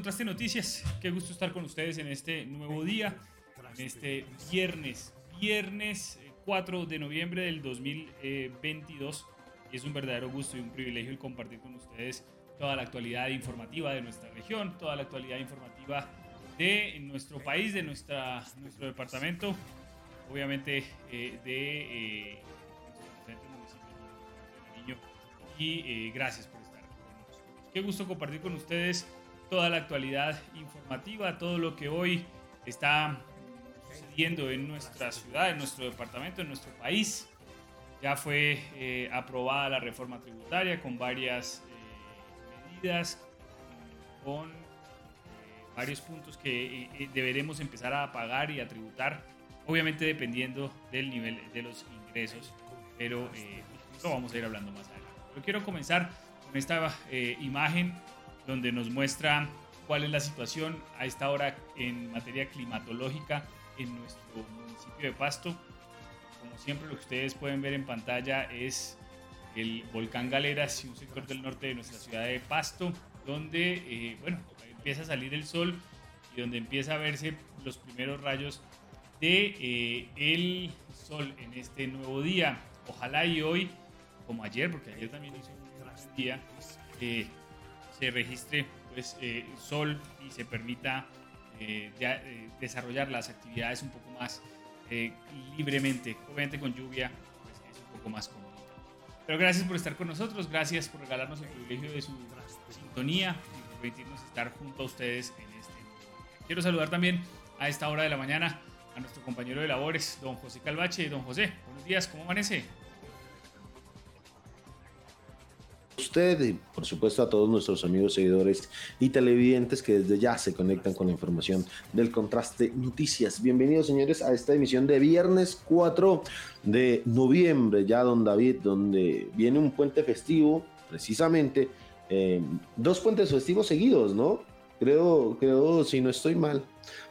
Contraste Noticias. Qué gusto estar con ustedes en este nuevo día, en este viernes, viernes 4 eh, de noviembre del 2022. Es un verdadero gusto y un privilegio el compartir con ustedes toda la actualidad informativa de nuestra región, toda la actualidad informativa de nuestro país, de nuestra, nuestro departamento, obviamente eh, de eh, municipio de Y gracias por estar con nosotros. Qué gusto compartir con ustedes toda la actualidad informativa, todo lo que hoy está sucediendo en nuestra ciudad, en nuestro departamento, en nuestro país. Ya fue eh, aprobada la reforma tributaria con varias eh, medidas, con eh, varios puntos que deberemos empezar a pagar y a tributar, obviamente dependiendo del nivel de los ingresos, pero lo vamos a ir hablando más adelante. Yo quiero comenzar con esta imagen donde nos muestra cuál es la situación a esta hora en materia climatológica en nuestro municipio de Pasto. Como siempre, lo que ustedes pueden ver en pantalla es el volcán Galeras y un sector del norte de nuestra ciudad de Pasto, donde, eh, bueno, empieza a salir el sol y donde empieza a verse los primeros rayos de eh, el sol en este nuevo día. Ojalá y hoy, como ayer, porque ayer también hizo un gran día, eh, se registre pues, eh, sol y se permita eh, eh, desarrollar las actividades un poco más libremente. Obviamente con lluvia pues, es un poco más cómodo. Pero gracias por estar con nosotros, gracias por regalarnos el privilegio de su sintonía y por permitirnos estar junto a ustedes en este. Quiero saludar también a esta hora de la mañana a nuestro compañero de labores, don José Calvache. Don José, buenos días, ¿cómo amanece? Usted y por supuesto a todos nuestros amigos seguidores y televidentes que desde ya se conectan con la información del contraste noticias. Bienvenidos señores a esta emisión de viernes 4 de noviembre, ya don David, donde viene un puente festivo, precisamente, eh, dos puentes festivos seguidos, ¿no? Creo, creo, si no estoy mal,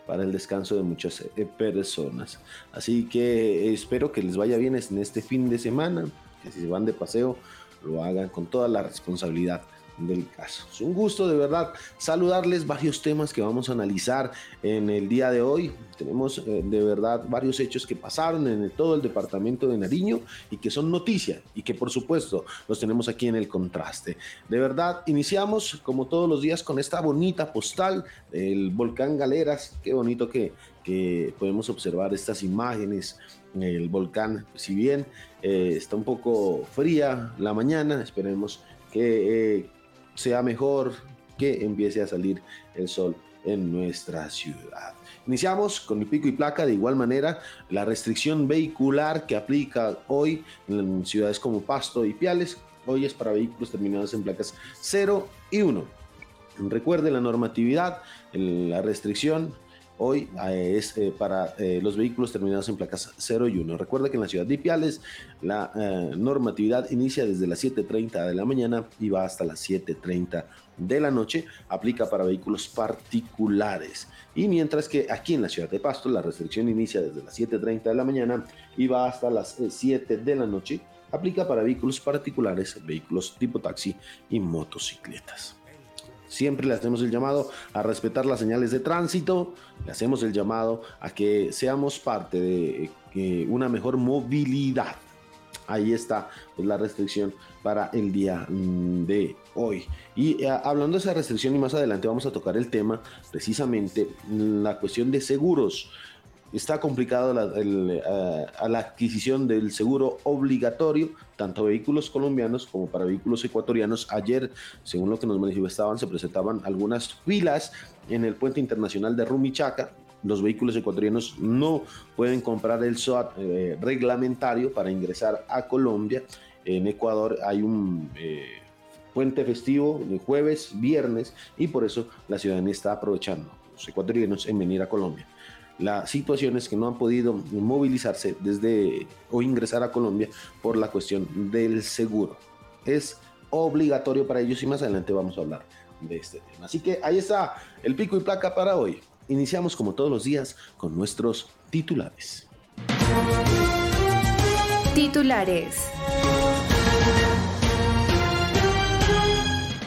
para el descanso de muchas eh, personas. Así que espero que les vaya bien en este fin de semana, que si se van de paseo, lo hagan con toda la responsabilidad del caso. Es un gusto de verdad saludarles varios temas que vamos a analizar en el día de hoy. Tenemos eh, de verdad varios hechos que pasaron en todo el departamento de Nariño y que son noticia y que por supuesto los tenemos aquí en el contraste. De verdad, iniciamos como todos los días con esta bonita postal del volcán Galeras. Qué bonito que, que podemos observar estas imágenes el volcán. Si bien eh, está un poco fría la mañana, esperemos que eh, sea mejor, que empiece a salir el sol en nuestra ciudad. Iniciamos con el pico y placa, de igual manera, la restricción vehicular que aplica hoy en ciudades como Pasto y Piales, hoy es para vehículos terminados en placas 0 y 1. Recuerde la normatividad, la restricción hoy eh, es eh, para eh, los vehículos terminados en placas 0 y 1. Recuerda que en la ciudad de Ipiales la normatividad inicia desde las 7.30 de la mañana y va hasta las 7.30 de la noche. Aplica para vehículos particulares. Y mientras que aquí en la ciudad de Pasto la restricción inicia desde las 7.30 de la mañana y va hasta las 7 de la noche. Aplica para vehículos particulares, vehículos tipo taxi y motocicletas. Siempre le hacemos el llamado a respetar las señales de tránsito, le hacemos el llamado a que seamos parte de eh, una mejor movilidad. Ahí está pues, la restricción para el día mm, de hoy. Y eh, hablando de esa restricción y más adelante vamos a tocar el tema precisamente mm, la cuestión de seguros está complicado la, eh, a la adquisición del seguro obligatorio, tanto vehículos colombianos como para vehículos ecuatorianos. Ayer, según lo que nos manifestaban, se presentaban algunas filas en el puente internacional de Rumichaca. Los vehículos ecuatorianos no pueden comprar el SOAT eh, reglamentario para ingresar a Colombia. En Ecuador hay un eh, puente festivo de jueves, viernes, y por eso la ciudadanía está aprovechando, los ecuatorianos, en venir a Colombia la situación es que no han podido movilizarse desde o ingresar a Colombia por la cuestión del seguro. Es obligatorio para ellos y más adelante vamos a hablar de este tema. Así que ahí está el pico y placa para hoy. Iniciamos como todos los días con nuestros titulares. Titulares.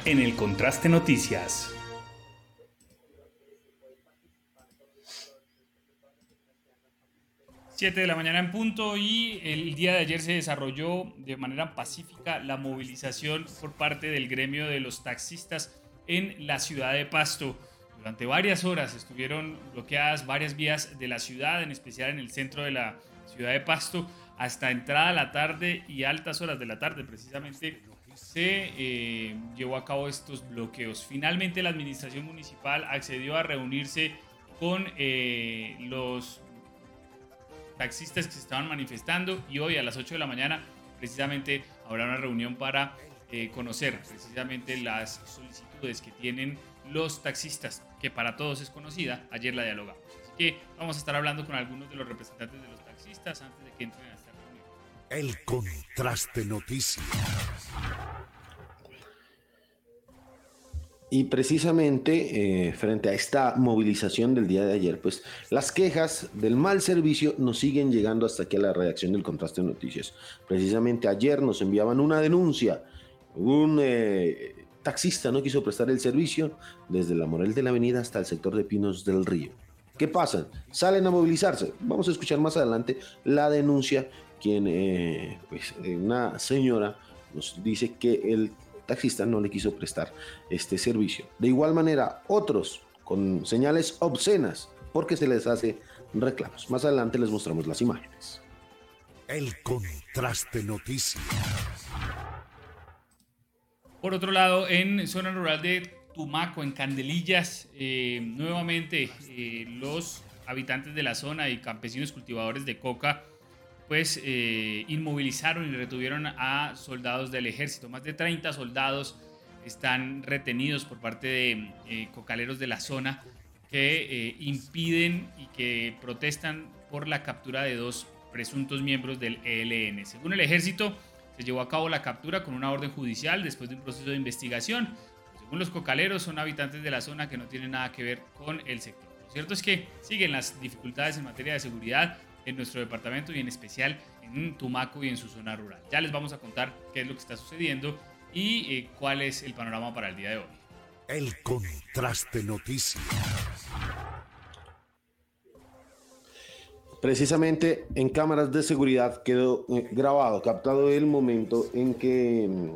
En el contraste noticias. 7 de la mañana en punto y el día de ayer se desarrolló de manera pacífica la movilización por parte del gremio de los taxistas en la ciudad de Pasto. Durante varias horas estuvieron bloqueadas varias vías de la ciudad, en especial en el centro de la ciudad de Pasto, hasta entrada a la tarde y altas horas de la tarde precisamente se eh, llevó a cabo estos bloqueos. Finalmente la administración municipal accedió a reunirse con eh, los taxistas que se estaban manifestando y hoy a las 8 de la mañana precisamente habrá una reunión para eh, conocer precisamente las solicitudes que tienen los taxistas, que para todos es conocida, ayer la dialogamos. Así que vamos a estar hablando con algunos de los representantes de los taxistas antes de que entren a esta reunión. El contraste noticias. Y precisamente eh, frente a esta movilización del día de ayer, pues las quejas del mal servicio nos siguen llegando hasta aquí a la redacción del Contraste de Noticias. Precisamente ayer nos enviaban una denuncia. Un eh, taxista no quiso prestar el servicio desde la Morel de la Avenida hasta el sector de Pinos del Río. ¿Qué pasa? Salen a movilizarse. Vamos a escuchar más adelante la denuncia, quien, eh, pues, una señora nos dice que el taxista no le quiso prestar este servicio. De igual manera, otros con señales obscenas porque se les hace reclamos. Más adelante les mostramos las imágenes. El contraste noticias. Por otro lado, en zona rural de Tumaco, en Candelillas, eh, nuevamente eh, los habitantes de la zona y campesinos cultivadores de coca pues eh, inmovilizaron y retuvieron a soldados del ejército. Más de 30 soldados están retenidos por parte de eh, cocaleros de la zona que eh, impiden y que protestan por la captura de dos presuntos miembros del ELN. Según el ejército, se llevó a cabo la captura con una orden judicial después de un proceso de investigación. Según los cocaleros, son habitantes de la zona que no tienen nada que ver con el sector. Lo cierto es que siguen las dificultades en materia de seguridad en nuestro departamento y en especial en Tumaco y en su zona rural. Ya les vamos a contar qué es lo que está sucediendo y eh, cuál es el panorama para el día de hoy. El contraste noticias. Precisamente en cámaras de seguridad quedó eh, grabado, captado el momento en que mm,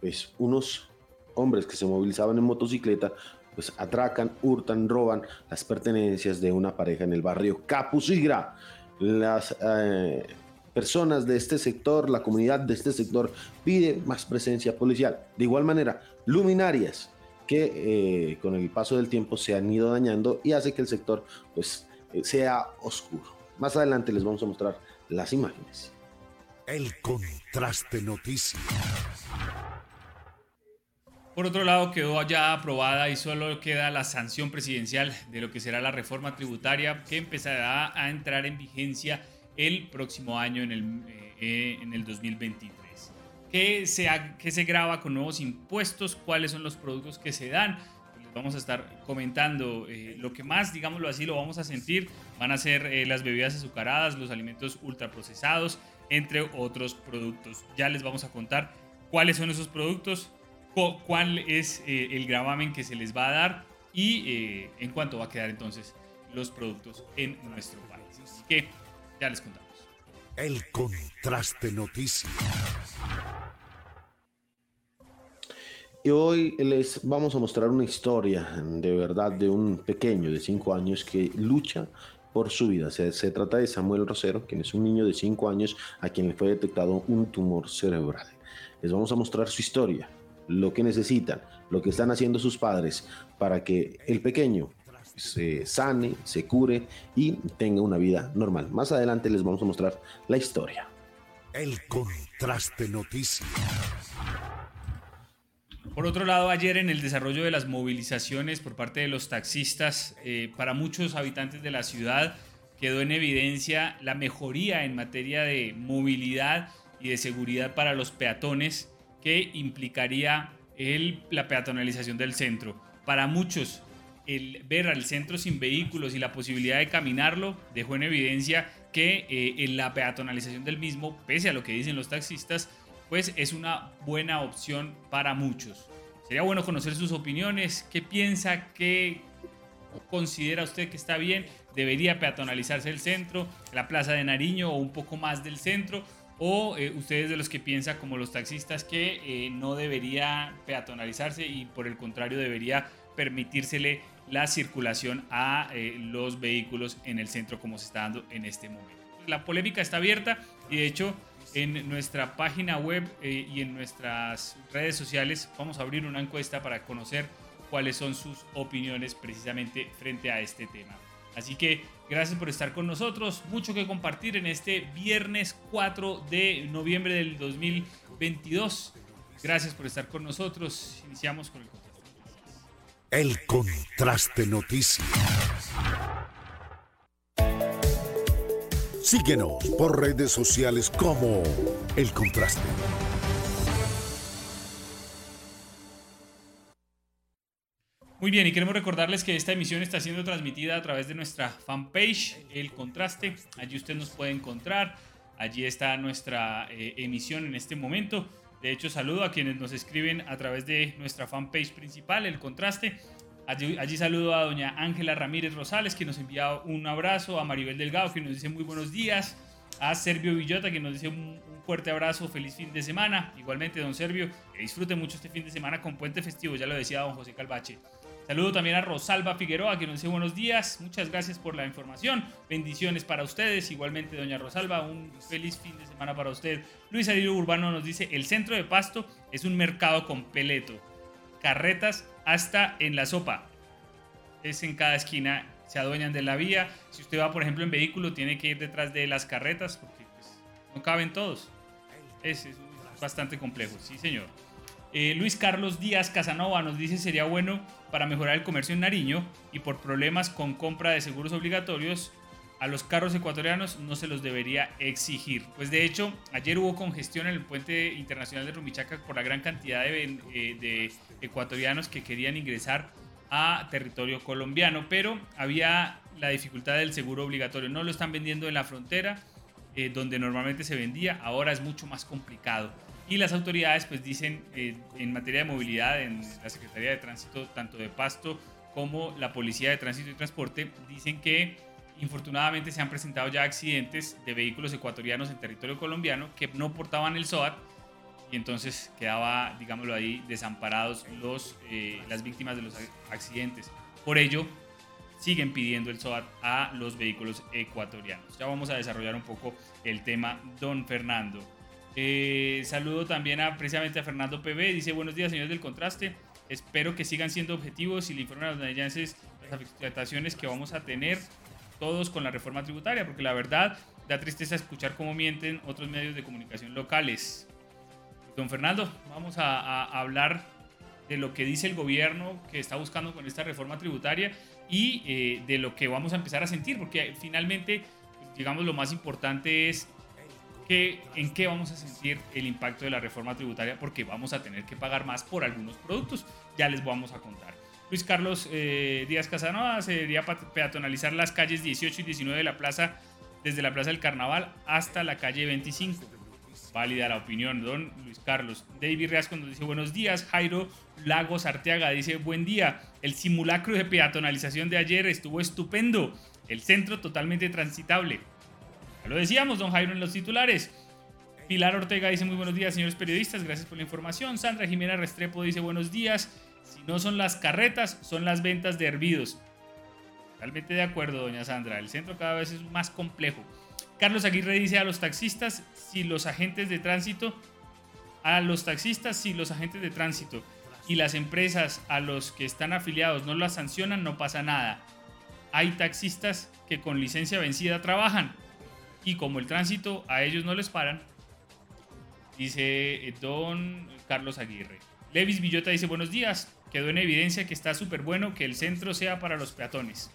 pues, unos hombres que se movilizaban en motocicleta pues atracan, hurtan, roban las pertenencias de una pareja en el barrio Capucigra las eh, personas de este sector, la comunidad de este sector pide más presencia policial. De igual manera, luminarias que eh, con el paso del tiempo se han ido dañando y hace que el sector pues eh, sea oscuro. Más adelante les vamos a mostrar las imágenes. El contraste noticias. Por otro lado, quedó ya aprobada y solo queda la sanción presidencial de lo que será la reforma tributaria que empezará a entrar en vigencia el próximo año en el, eh, en el 2023. ¿Qué se, ¿Qué se graba con nuevos impuestos? ¿Cuáles son los productos que se dan? Les vamos a estar comentando eh, lo que más, digámoslo así, lo vamos a sentir. Van a ser eh, las bebidas azucaradas, los alimentos ultraprocesados, entre otros productos. Ya les vamos a contar cuáles son esos productos, cuál es eh, el gravamen que se les va a dar y eh, en cuánto va a quedar entonces los productos en nuestro país. Así que ya les contamos. El contraste noticias. Y hoy les vamos a mostrar una historia de verdad de un pequeño de 5 años que lucha por su vida. Se, se, trata de Samuel Rosero, quien es un niño de 5 años a quien le fue detectado un tumor cerebral. Les vamos a mostrar su historia, lo que necesitan, lo que están haciendo sus padres para que el pequeño se sane, se cure y tenga una vida normal. Más adelante les vamos a mostrar la historia. El contraste noticias. Por otro lado, ayer en el desarrollo de las movilizaciones por parte de los taxistas, eh, para muchos habitantes de la ciudad quedó en evidencia la mejoría en materia de movilidad y de seguridad para los peatones que implicaría la peatonalización del centro. Para muchos, el ver al centro sin vehículos y la posibilidad de caminarlo dejó en evidencia que eh, en la peatonalización del mismo, pese a lo que dicen los taxistas, pues es una buena opción para muchos. Sería bueno conocer sus opiniones, qué piensa, qué considera usted que está bien, debería peatonalizarse el centro, la plaza de Nariño o un poco más del centro, o eh, ustedes de los que piensan como los taxistas que eh, no debería peatonalizarse y por el contrario debería permitírsele la circulación a eh, los vehículos en el centro como se está dando en este momento. La polémica está abierta y de hecho en nuestra página web y en nuestras redes sociales vamos a abrir una encuesta para conocer cuáles son sus opiniones precisamente frente a este tema. Así que gracias por estar con nosotros. Mucho que compartir en este viernes 4 de noviembre del 2022. Gracias por estar con nosotros. Iniciamos con el contraste. El contraste noticias. Síguenos por redes sociales como El Contraste. Muy bien, y queremos recordarles que esta emisión está siendo transmitida a través de nuestra fanpage, El Contraste. Allí usted nos puede encontrar. Allí está nuestra eh, emisión en este momento. De hecho, saludo a quienes nos escriben a través de nuestra fanpage principal, El Contraste. Allí, saludo a doña Ángela Ramírez Rosales, que nos envía un abrazo, a Maribel Delgado, que nos dice muy buenos días, a Servio Villota, que nos dice un, un fuerte abrazo, feliz fin de semana. Igualmente, don Servio, que disfrute mucho este fin de semana con puente festivo, ya lo decía don José Calvache. Saludo también a Rosalba Figueroa, que nos dice buenos días. Muchas gracias por la información. Bendiciones para ustedes. Igualmente, doña Rosalba, un feliz fin de semana para usted. Luis Arilo Urbano nos dice, el centro de Pasto es un mercado completo. Carretas hasta en la sopa. Es en cada esquina, se adueñan de la vía. Si usted va, por ejemplo, en vehículo, tiene que ir detrás de las carretas porque pues, no caben todos. Es, es bastante complejo, sí señor. Eh, Luis Carlos Díaz Casanova nos dice sería bueno para mejorar el comercio en Nariño y por problemas con compra de seguros obligatorios a los carros ecuatorianos no se los debería exigir. Pues de hecho, ayer hubo congestión en el puente internacional de Rumichaca por la gran cantidad de, eh, ecuatorianos que querían ingresar a territorio colombiano, pero había la dificultad del seguro obligatorio. No lo están vendiendo en la frontera, eh, donde normalmente se vendía, ahora es mucho más complicado. Y las autoridades pues dicen eh, en materia de movilidad, en la Secretaría de Tránsito, tanto de Pasto como la Policía de Tránsito y Transporte, dicen que infortunadamente se han presentado ya accidentes de vehículos ecuatorianos en territorio colombiano que no portaban el SOAT y entonces quedaba, digámoslo ahí, desamparados los, eh, las víctimas de los accidentes. Por ello, siguen pidiendo el SOAT a los vehículos ecuatorianos. Ya vamos a desarrollar un poco el tema, don Fernando. Eh, saludo también a, precisamente a Fernando PB. Dice, buenos días, señores del contraste. Espero que sigan siendo objetivos y le informen a los nayenses las afectaciones que vamos a tener todos con la reforma tributaria, porque la verdad da tristeza escuchar cómo mienten otros medios de comunicación locales. Don Fernando, vamos a, a hablar de lo que dice el gobierno que está buscando con esta reforma tributaria y eh, de lo que vamos a empezar a sentir, porque finalmente, digamos, lo más importante es en qué vamos a sentir el impacto de la reforma tributaria, porque vamos a tener que pagar más por algunos productos. Ya les vamos a contar. Luis Carlos eh, Díaz Casanova se debería peatonalizar las calles 18 y 19 de la plaza, desde la Plaza del Carnaval hasta la calle 25. Válida la opinión, don Luis Carlos. David Riasco nos dice buenos días. Jairo Lagos Arteaga dice buen día. El simulacro de peatonalización de ayer estuvo estupendo. El centro totalmente transitable. Lo decíamos, don Jairo, en los titulares. Pilar Ortega dice muy buenos días, señores periodistas. Gracias por la información. Sandra Jimena Restrepo dice buenos días. Si no son las carretas, son las ventas de hervidos. Totalmente de acuerdo, doña Sandra. El centro cada vez es más complejo. Carlos Aguirre dice a los taxistas si los agentes de tránsito, a los taxistas si los agentes de tránsito y las empresas a los que están afiliados no las sancionan, no pasa nada. Hay taxistas que con licencia vencida trabajan y como el tránsito a ellos no les paran, dice eh, don Carlos Aguirre. Levis Villota dice buenos días, quedó en evidencia que está súper bueno que el centro sea para los peatones.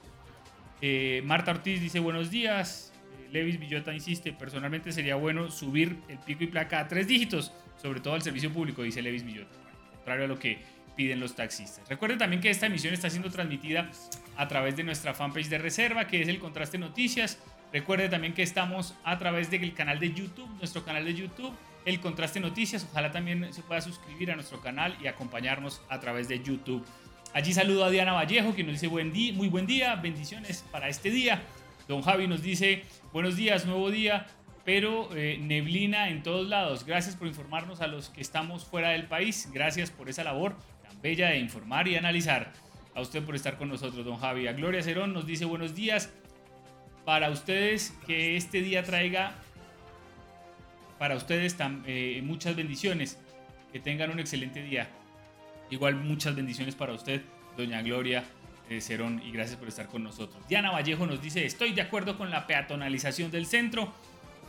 Eh, Marta Ortiz dice buenos días, Levis Villota insiste, personalmente sería bueno subir el pico y placa a tres dígitos, sobre todo al servicio público, dice Levis Villota, contrario a lo que piden los taxistas. Recuerden también que esta emisión está siendo transmitida a través de nuestra fanpage de reserva, que es el Contraste Noticias. Recuerde también que estamos a través del canal de YouTube, nuestro canal de YouTube, el Contraste Noticias. Ojalá también se pueda suscribir a nuestro canal y acompañarnos a través de YouTube. Allí saludo a Diana Vallejo, que nos dice buen día, muy buen día, bendiciones para este día. Don Javi nos dice buenos días, nuevo día, pero eh, neblina en todos lados. Gracias por informarnos a los que estamos fuera del país. Gracias por esa labor tan bella de informar y analizar. A usted por estar con nosotros, don Javi. A Gloria Cerón nos dice buenos días para ustedes, que este día traiga para ustedes eh, muchas bendiciones, que tengan un excelente día. Igual muchas bendiciones para usted, doña Gloria eh, Cerón, y gracias por estar con nosotros. Diana Vallejo nos dice, estoy de acuerdo con la peatonalización del centro.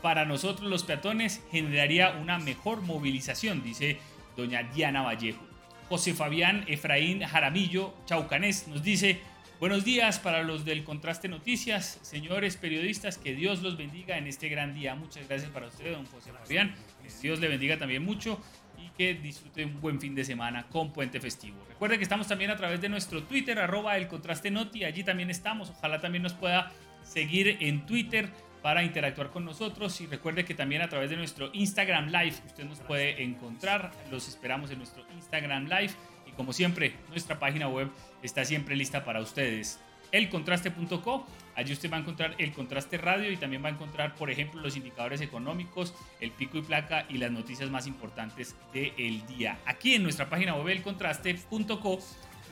Para nosotros los peatones generaría una mejor movilización, dice doña Diana Vallejo. José Fabián Efraín Jaramillo Chaucanés nos dice, Buenos días para los del Contraste Noticias, señores periodistas, que Dios los bendiga en este gran día. Muchas gracias para usted, don José Fabián. Dios le bendiga también mucho y que disfrute un buen fin de semana con puente festivo. Recuerde que estamos también a través de nuestro Twitter, arroba el Contraste Noti, allí también estamos. Ojalá también nos pueda seguir en Twitter para interactuar con nosotros y recuerde que también a través de nuestro Instagram Live usted nos puede encontrar. Los esperamos en nuestro Instagram Live como siempre, nuestra página web está siempre lista para ustedes. Elcontraste.co, allí usted va a encontrar el contraste radio y también va a encontrar, por ejemplo, los indicadores económicos, el pico y placa y las noticias más importantes del día. Aquí en nuestra página web, elcontraste.co,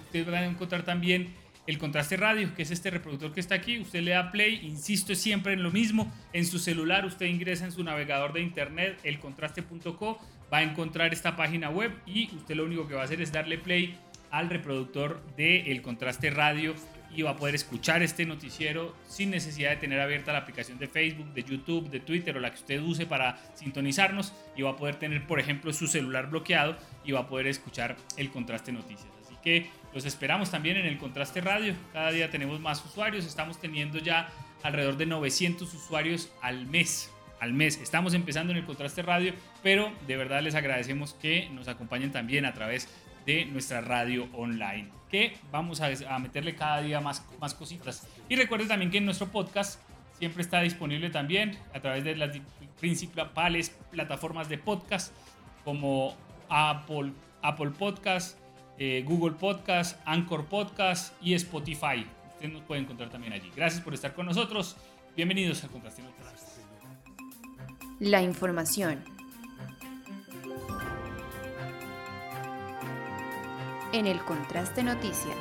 usted va a encontrar también el contraste radio, que es este reproductor que está aquí. Usted le da play, insisto siempre en lo mismo. En su celular, usted ingresa en su navegador de internet, elcontraste.co, va a encontrar esta página web y usted lo único que va a hacer es darle play al reproductor de El Contraste Radio y va a poder escuchar este noticiero sin necesidad de tener abierta la aplicación de Facebook, de YouTube, de Twitter o la que usted use para sintonizarnos y va a poder tener, por ejemplo, su celular bloqueado y va a poder escuchar El Contraste Noticias. Así que los esperamos también en El Contraste Radio. Cada día tenemos más usuarios, estamos teniendo ya alrededor de 900 usuarios al mes. Al mes. Estamos empezando en el Contraste Radio, pero de verdad les agradecemos que nos acompañen también a través de nuestra radio online, que vamos a, meterle cada día más, más cositas. Y recuerden también que nuestro podcast siempre está disponible también a través de las principales plataformas de podcast como Apple, Apple Podcast, eh, Google Podcast, Anchor Podcast y Spotify. Usted nos puede encontrar también allí. Gracias por estar con nosotros. Bienvenidos a Contraste. La información en el Contraste Noticias.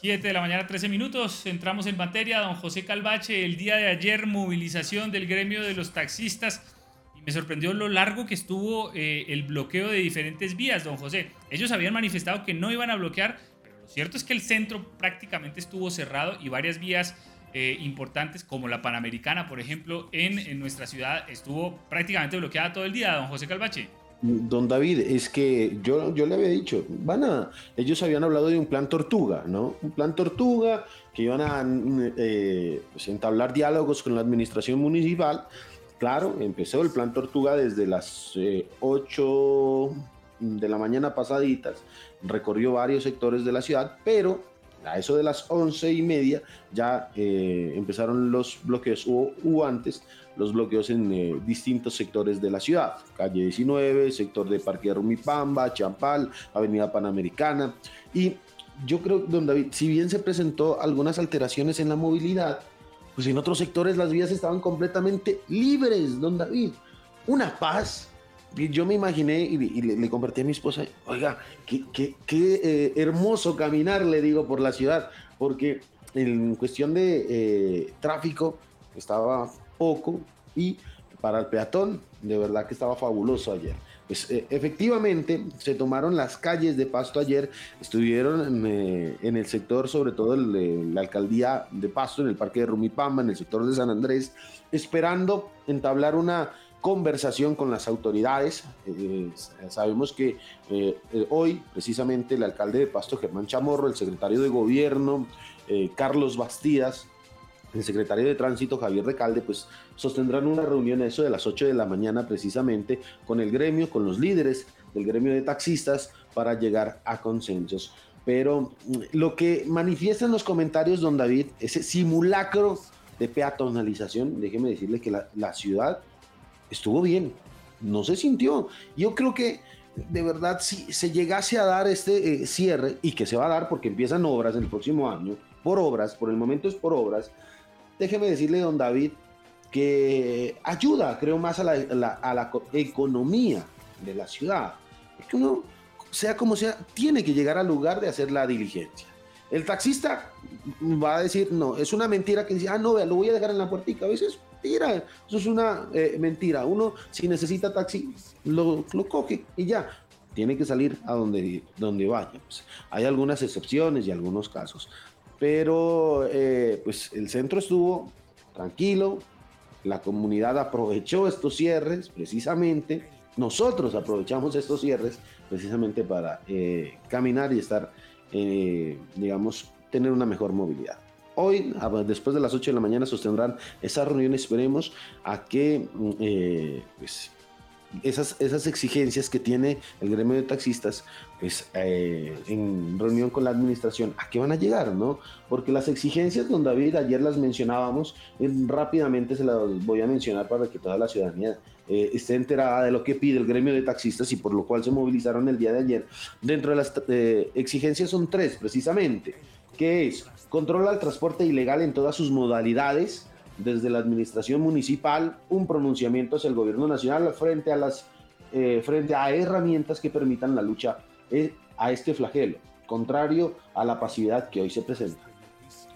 7 de la mañana, 13 minutos. Entramos en materia. Don José Calvache, el día de ayer, movilización del gremio de los taxistas. Y me sorprendió lo largo que estuvo eh, el bloqueo de diferentes vías, don José. Ellos habían manifestado que no iban a bloquear, pero lo cierto es que el centro prácticamente estuvo cerrado y varias vías eh, importantes, como la Panamericana, por ejemplo, en, nuestra ciudad, estuvo prácticamente bloqueada todo el día, don José Calvache. Don David, es que yo, yo le había dicho, van a, ellos habían hablado de un plan tortuga, ¿no? Un plan tortuga que iban a eh, pues, entablar diálogos con la administración municipal. Claro, empezó el plan tortuga desde las 8 eh, de la mañana pasaditas, recorrió varios sectores de la ciudad, pero a eso de las once y media ya eh, empezaron los bloqueos, hubo, antes los bloqueos en eh, distintos sectores de la ciudad, calle 19, sector de Parque Rumipamba, Champal, Avenida Panamericana, y yo creo, don David, si bien se presentó algunas alteraciones en la movilidad, pues en otros sectores las vías estaban completamente libres, don David. Una paz yo me imaginé y, le, compartí a mi esposa, oiga, qué, qué, eh, hermoso caminar, le digo, por la ciudad, porque en cuestión de eh, tráfico estaba poco y para el peatón, de verdad que estaba fabuloso ayer. Pues eh, efectivamente se tomaron las calles de Pasto ayer, estuvieron en, el sector, sobre todo la alcaldía de Pasto, en el parque de Rumipamba, en el sector de San Andrés, esperando entablar una conversación con las autoridades. Eh, sabemos que eh, eh, hoy, precisamente, el alcalde de Pasto, Germán Chamorro, el secretario de Gobierno, Carlos Bastidas, el secretario de Tránsito, Javier Recalde, pues sostendrán una reunión a eso de las 8 de la mañana, precisamente, con el gremio, con los líderes del gremio de taxistas, para llegar a consensos. Pero mm, lo que manifiestan los comentarios, don David, ese simulacro de peatonalización, déjeme decirle que la ciudad estuvo bien, no se sintió. Yo creo que de verdad si se llegase a dar este eh, cierre y que se va a dar porque empiezan obras el próximo año, por obras, por el momento es por obras, déjeme decirle, don David, que ayuda, creo, más a la, economía de la ciudad. Porque uno, sea como sea, tiene que llegar al lugar de hacer la diligencia. El taxista va a decir, no, es una mentira que dice, ah, no, vea, lo voy a dejar en la puertica. A veces mentira, eso es una eh, mentira. Uno, si necesita taxi, lo, lo, coge y ya. Tiene que salir a donde, donde vaya. Pues, hay algunas excepciones y algunos casos. Pero eh, pues el centro estuvo tranquilo, la comunidad aprovechó estos cierres precisamente, nosotros aprovechamos estos cierres precisamente para eh, caminar y estar, digamos, tener una mejor movilidad. Hoy, después de las 8 de la mañana, sostendrán esa reunión. Esperemos a que mm, eh, pues, esas, esas exigencias que tiene el gremio de taxistas, pues eh, en reunión con la administración, ¿a qué van a llegar? ¿no? Porque las exigencias, don David, ayer las mencionábamos, rápidamente se las voy a mencionar para que toda la ciudadanía eh, esté enterada de lo que pide el gremio de taxistas y por lo cual se movilizaron el día de ayer. Dentro de las exigencias son tres, precisamente, que es controla el transporte ilegal en todas sus modalidades, desde la administración municipal, un pronunciamiento hacia el gobierno nacional frente a las eh, frente a herramientas que permitan la lucha eh, a este flagelo, contrario a la pasividad que hoy se presenta.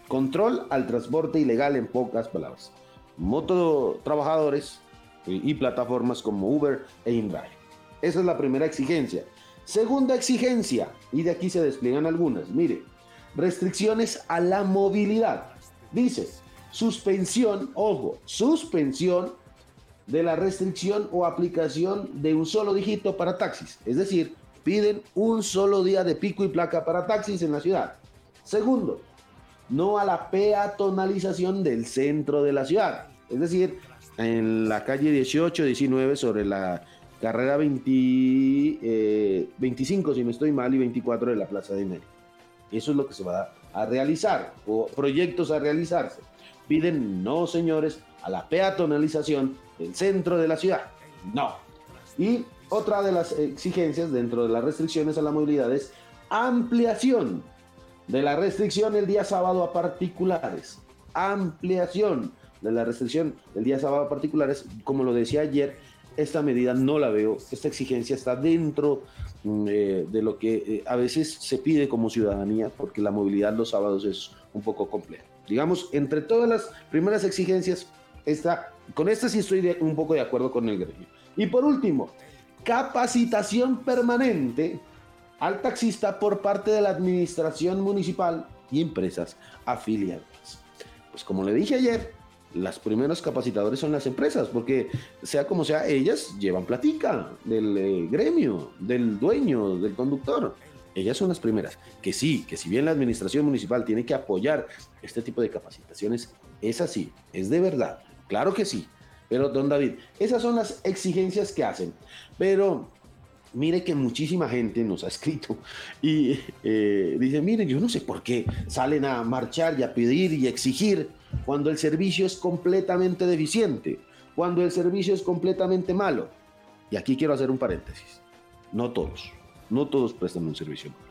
Control al transporte ilegal en pocas palabras. Moto trabajadores y plataformas como Uber e InDrive. Esa es la primera exigencia. Segunda exigencia, y de aquí se despliegan algunas. Mire, restricciones a la movilidad. Dice, suspensión, ojo, suspensión de la restricción o aplicación de un solo dígito para taxis. Es decir, piden un solo día de pico y placa para taxis en la ciudad. Segundo, no a la peatonalización del centro de la ciudad. Es decir, en la calle 18, 19 sobre la carrera 20, 25, eh, si no estoy mal, y 24 de la Plaza de Enero. Eso es lo que se va a realizar o proyectos a realizarse. Piden no, señores, a la peatonalización del centro de la ciudad. No. Y otra de las exigencias dentro de las restricciones a la movilidad es ampliación de la restricción el día sábado a particulares. Ampliación de la restricción el día sábado a particulares, como lo decía ayer, esta medida no la veo, esta exigencia está dentro mm, eh, de lo que eh, a veces se pide como ciudadanía, porque la movilidad los sábados es un poco compleja. Digamos, entre todas las primeras exigencias, esta, con esta sí estoy un poco de acuerdo con el gremio. Y por último, capacitación permanente al taxista por parte de la administración municipal y empresas afiliadas. Pues como le dije ayer, las primeros capacitadores son las empresas, porque sea como sea, ellas llevan platica del eh, gremio, del dueño, del conductor. Ellas son las primeras. Que sí, que si bien la administración municipal tiene que apoyar este tipo de capacitaciones, es así, es de verdad. Claro que sí. Pero, don David, esas son las exigencias que hacen. Pero mire que muchísima gente nos ha escrito y eh, dice, miren, yo no sé por qué salen a marchar y a pedir y exigir cuando el servicio es completamente deficiente, cuando el servicio es completamente malo. Y aquí quiero hacer un paréntesis. No todos, no todos prestan un servicio malo.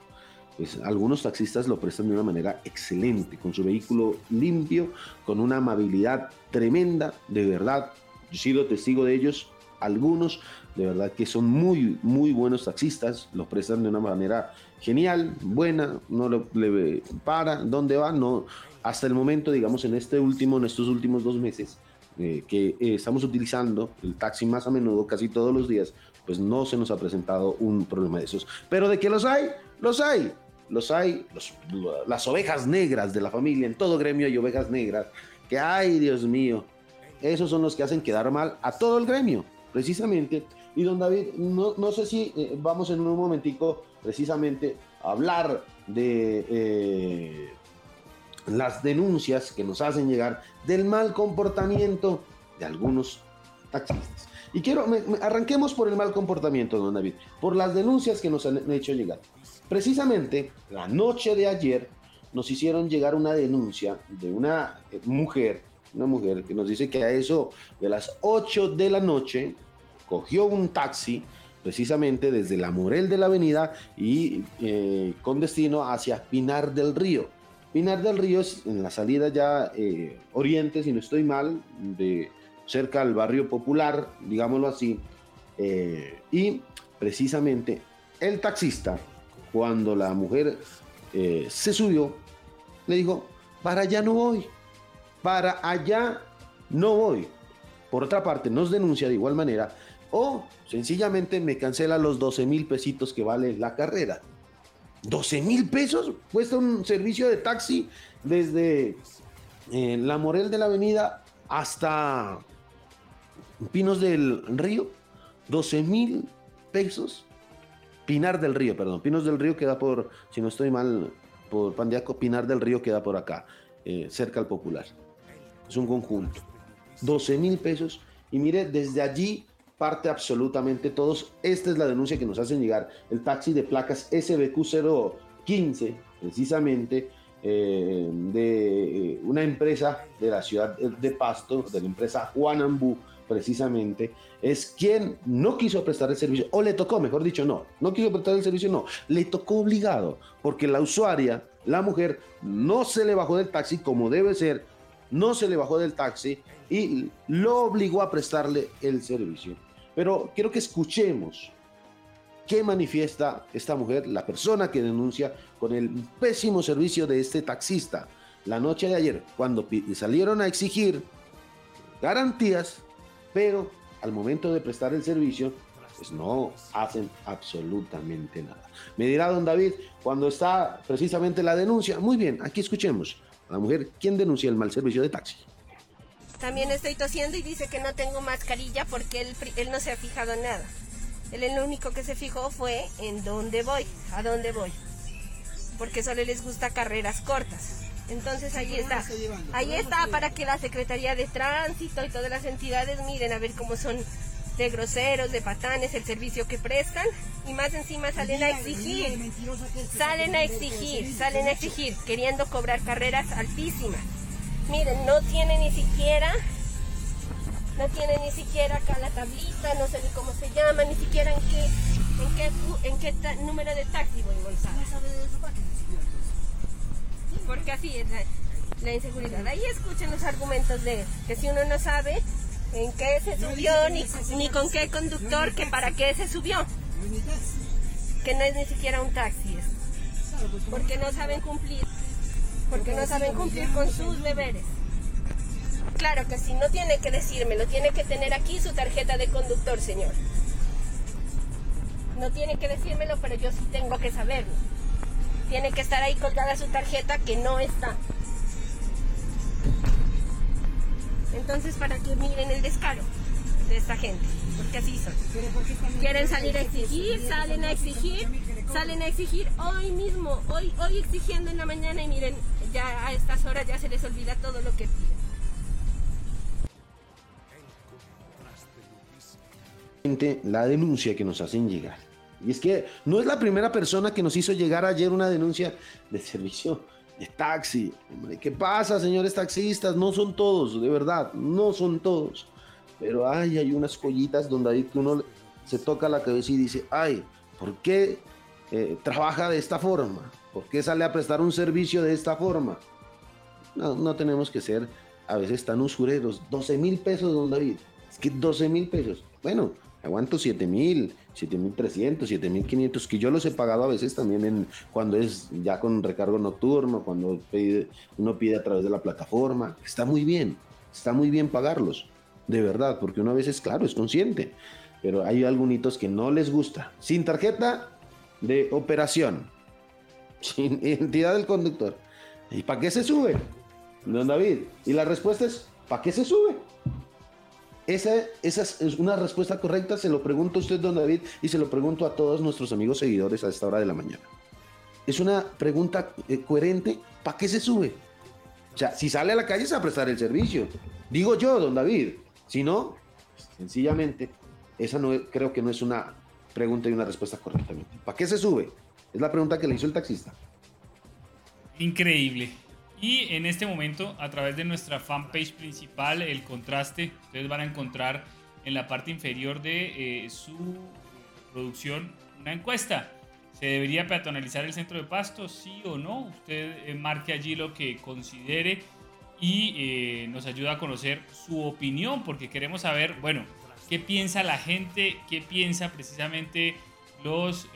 Pues algunos taxistas lo prestan de una manera excelente, con su vehículo limpio, con una amabilidad tremenda, de verdad. Yo he sido testigo de ellos, algunos de verdad que son muy, muy buenos taxistas, los prestan de una manera genial, buena, no le, para, ¿dónde va? No, hasta el momento, digamos, en este último, en estos últimos dos meses, eh, que eh, estamos utilizando el taxi más a menudo, casi todos los días, pues no se nos ha presentado un problema de esos. Pero de que los hay, los hay. Los hay, las ovejas negras de la familia, en todo gremio hay ovejas negras, que ay, Dios mío, esos son los que hacen quedar mal a todo el gremio, precisamente. Y don David, no, no sé si eh, vamos en un momentico precisamente hablar de las denuncias que nos hacen llegar del mal comportamiento de algunos taxistas. Y quiero, arranquemos por el mal comportamiento, don David, por las denuncias que nos han hecho llegar. Precisamente la noche de ayer nos hicieron llegar una denuncia de una eh, mujer, una mujer que nos dice que a eso de las 8 de la noche cogió un taxi precisamente desde la Morel de la Avenida y eh, con destino hacia Pinar del Río. Pinar del Río es en la salida ya eh, oriente, si no estoy mal, de cerca al barrio popular, digámoslo así. Eh, y precisamente el taxista, cuando la mujer se subió, le dijo, para allá no voy, para allá no voy. Por otra parte, nos denuncia de igual manera o sencillamente me cancela los 12 mil pesitos que vale la carrera. 12 mil pesos cuesta un servicio de taxi desde eh, la Morel de la Avenida hasta Pinos del Río. 12 mil pesos. Pinar del Río, perdón. Pinos del Río queda por, si no estoy mal, por Pandiaco, Pinar del Río queda por acá, eh, cerca al Popular. Es un conjunto. 12 mil pesos. Y mire, desde allí parte absolutamente todos. Esta es la denuncia que nos hacen llegar. El taxi de placas SBQ015, precisamente, eh, de eh, una empresa de la ciudad de Pasto, de la empresa Juanambú, precisamente, es quien no quiso prestar el servicio, o le tocó, mejor dicho, no, no quiso prestar el servicio, no, le tocó obligado, porque la usuaria, la mujer, no se le bajó del taxi como debe ser, no se le bajó del taxi y lo obligó a prestarle el servicio. Pero quiero que escuchemos qué manifiesta esta mujer, la persona que denuncia con el pésimo servicio de este taxista la noche de ayer, cuando salieron a exigir garantías, pero al momento de prestar el servicio, pues no hacen absolutamente nada. Me dirá don David, cuando está precisamente la denuncia, muy bien, aquí escuchemos a la mujer, ¿quién denuncia el mal servicio de taxi? También estoy tosiendo y dice que no tengo mascarilla porque él, él no se ha fijado en nada. Él el único que se fijó fue en dónde voy, a dónde voy. Porque solo les gusta carreras cortas. Entonces ahí está. Ahí está para que la Secretaría de Tránsito y todas las entidades miren a ver cómo son de groseros, de patanes, el servicio que prestan y más encima salen a exigir. Salen a exigir, salen a exigir, queriendo cobrar carreras altísimas. Miren, no tiene ni siquiera, no tiene ni siquiera acá la tablita, no sé ni cómo se llama, ni siquiera en qué, en qué, en qué número de taxi voy Gonzalo. Porque así es la, inseguridad. Ahí escuchen los argumentos de que si uno no sabe en qué se subió, ni, ni con qué conductor, que para qué se subió. Que no es ni siquiera un taxi. Porque no saben cumplir porque no saben cumplir con sus deberes. Claro que sí, no tiene que decírmelo, tiene que tener aquí su tarjeta de conductor, señor. No tiene que decírmelo, pero yo sí tengo que saberlo. Tiene que estar ahí colgada su tarjeta que no está. Entonces, para que miren el descaro de esta gente, porque así son. Quieren salir a exigir, salen a exigir, salen a exigir hoy mismo, hoy, hoy exigiendo en la mañana y miren, ya a estas horas ya se les olvida todo lo que piden. la denuncia que nos hacen llegar. Y es que no es la primera persona que nos hizo llegar ayer una denuncia de servicio de taxi. ¿Qué pasa, señores taxistas? No son todos, de verdad, no son todos. Pero ay, hay unas collitas donde ahí que uno se toca la cabeza y dice, ay, ¿por qué eh, trabaja de esta forma? ¿Por qué sale a prestar un servicio de esta forma? No, no tenemos que ser a veces tan usureros. 12 mil pesos, don David. Es que 12 mil pesos. Bueno, aguanto 7 mil, 7 mil 300, 7 mil 500, que yo los he pagado a veces también en, cuando es ya con recargo nocturno, cuando uno pide a través de la plataforma. Está muy bien, está muy bien pagarlos, de verdad, porque uno a veces, claro, es consciente, pero hay algunos que no les gusta. Sin tarjeta de operación, sin identidad del conductor. ¿Y para qué se sube? Don David. Y la respuesta es, ¿para qué se sube? Esa, esa, es una respuesta correcta, se lo pregunto a usted, don David, y se lo pregunto a todos nuestros amigos seguidores a esta hora de la mañana. Es una pregunta eh, coherente, ¿para qué se sube? O sea, si sale a la calle es a prestar el servicio. Digo yo, don David. Si no, sencillamente, esa no creo que no es una pregunta y una respuesta correctamente. ¿Para qué se sube? Es la pregunta que le hizo el taxista. Increíble. Y en este momento, a través de nuestra fanpage principal, el contraste, ustedes van a encontrar en la parte inferior de eh, su producción una encuesta. ¿Se debería peatonalizar el centro de pasto? Sí o no. Usted eh, marque allí lo que considere y eh, nos ayuda a conocer su opinión porque queremos saber, bueno, qué piensa la gente, qué piensa precisamente los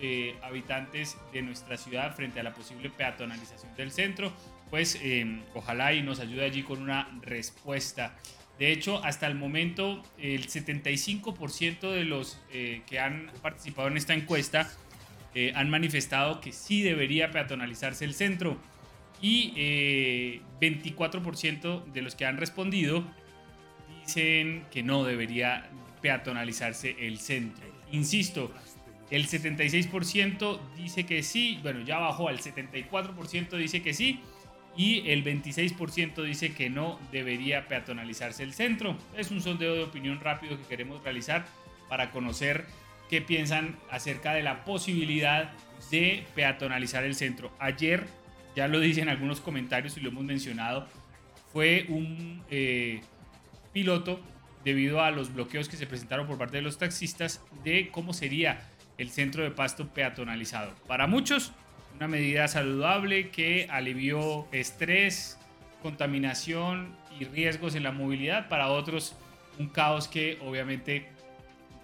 habitantes de nuestra ciudad frente a la posible peatonalización del centro pues em, ojalá y nos ayude allí con una respuesta. De hecho, hasta el momento, el 75% de los eh, que han participado en esta encuesta eh, han manifestado que sí debería peatonalizarse el centro y 24% eh, de los que han respondido dicen que no debería peatonalizarse el centro. Insisto, el 76% dice que sí, bueno, ya bajó al 74% dice que sí y el 26% dice que no debería peatonalizarse el centro. Es un sondeo de opinión rápido que queremos realizar para conocer qué piensan acerca de la posibilidad de peatonalizar el centro. Ayer, ya lo dicen algunos comentarios y lo hemos mencionado, fue un eh, piloto debido a los bloqueos que se presentaron por parte de los taxistas de cómo sería el centro de pasto peatonalizado. Para muchos una medida saludable que alivió estrés, contaminación y riesgos en la movilidad. Para otros, un caos que obviamente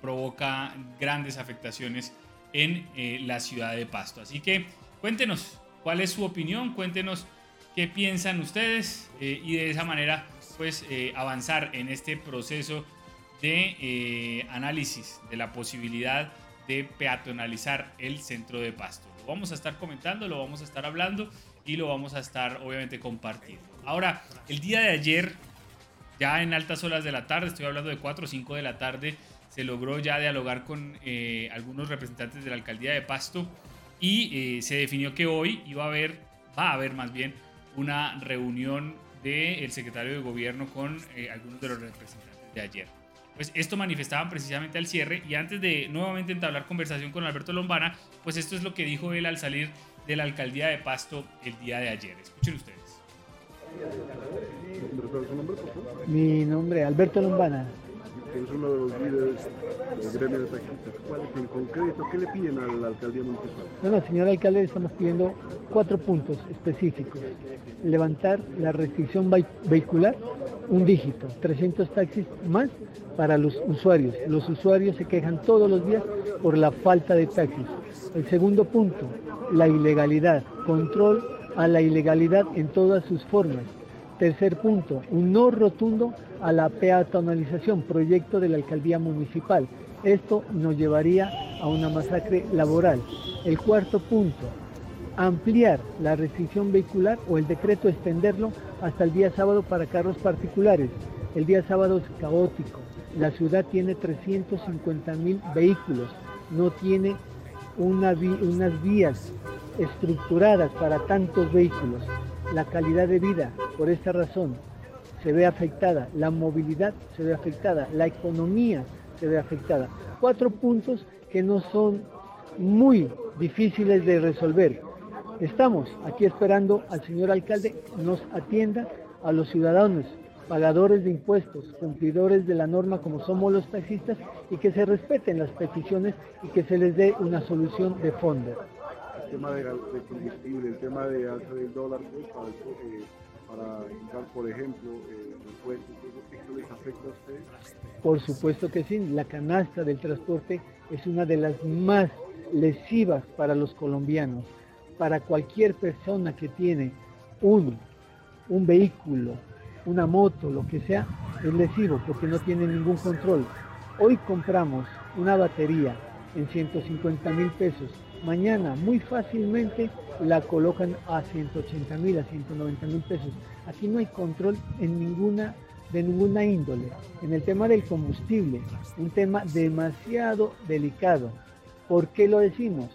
provoca grandes afectaciones en eh, la ciudad de Pasto. Así que cuéntenos cuál es su opinión, cuéntenos qué piensan ustedes eh, y de esa manera pues eh, avanzar en este proceso de análisis de la posibilidad de peatonalizar el centro de Pasto vamos a estar comentando, lo vamos a estar hablando y lo vamos a estar obviamente compartiendo. Ahora, el día de ayer, ya en altas horas de la tarde, estoy hablando de 4 o 5 de la tarde, se logró ya dialogar con eh, algunos representantes de la alcaldía de Pasto y eh, se definió que hoy iba a haber, va a haber más bien, una reunión del secretario de gobierno con eh, algunos de los representantes de ayer. Pues esto manifestaban precisamente al cierre y antes de nuevamente entablar conversación con Alberto Lombana, pues esto es lo que dijo él al salir de la alcaldía de Pasto el día de ayer. Escuchen ustedes. Mi nombre Alberto Lombana. Es uno de los líderes del gremio de taxistas. ¿Cuál es en concreto? ¿Qué le piden a la alcaldía municipal? Bueno, señor alcalde, estamos pidiendo cuatro puntos específicos. Levantar la restricción vehicular un dígito, 300 taxis más para los usuarios. Los usuarios se quejan todos los días por la falta de taxis. El segundo punto, la ilegalidad, control a la ilegalidad en todas sus formas. Tercer punto, un no rotundo a la peatonalización, proyecto de la alcaldía municipal. Esto nos llevaría a una masacre laboral. El cuarto punto, ampliar la restricción vehicular o el decreto extenderlo hasta el día sábado para carros particulares. El día sábado es caótico. La ciudad tiene 350 mil vehículos, no tiene una unas vías estructuradas para tantos vehículos. La calidad de vida, por esta razón, se ve afectada, la movilidad se ve afectada, la economía se ve afectada. Cuatro puntos que no son muy difíciles de resolver. Estamos aquí esperando al señor alcalde nos atienda a los ciudadanos, pagadores de impuestos, cumplidores de la norma como somos los taxistas y que se respeten las peticiones y que se les dé una solución de fondo. El tema de, combustible, el tema de alza del dólar, pues, para, para por ejemplo, eh, impuestos, ¿esto les afecta a? Por supuesto que sí, la canasta del transporte es una de las más lesivas para los colombianos, para cualquier persona que tiene un, un vehículo, una moto, lo que sea, es lesivo porque no tiene ningún control. Hoy compramos una batería en 150 mil pesos. Mañana muy fácilmente la colocan a 180 mil, a 190 mil pesos. Aquí no hay control en ninguna de ninguna índole. En el tema del combustible, un tema demasiado delicado. ¿Por qué lo decimos?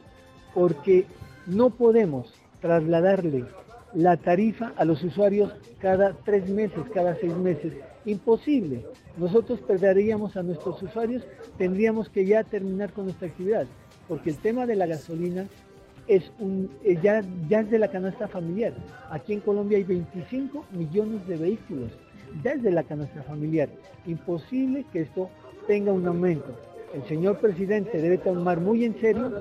Porque no podemos trasladarle la tarifa a los usuarios cada tres meses, cada seis meses. Imposible. Nosotros perderíamos a nuestros usuarios, tendríamos que ya terminar con nuestra actividad, porque el tema de la gasolina es un, eh, ya, ya es de la canasta familiar. Aquí en Colombia hay 25 millones de vehículos, ya es de la canasta familiar. Imposible que esto tenga un aumento el señor presidente debe tomar muy en serio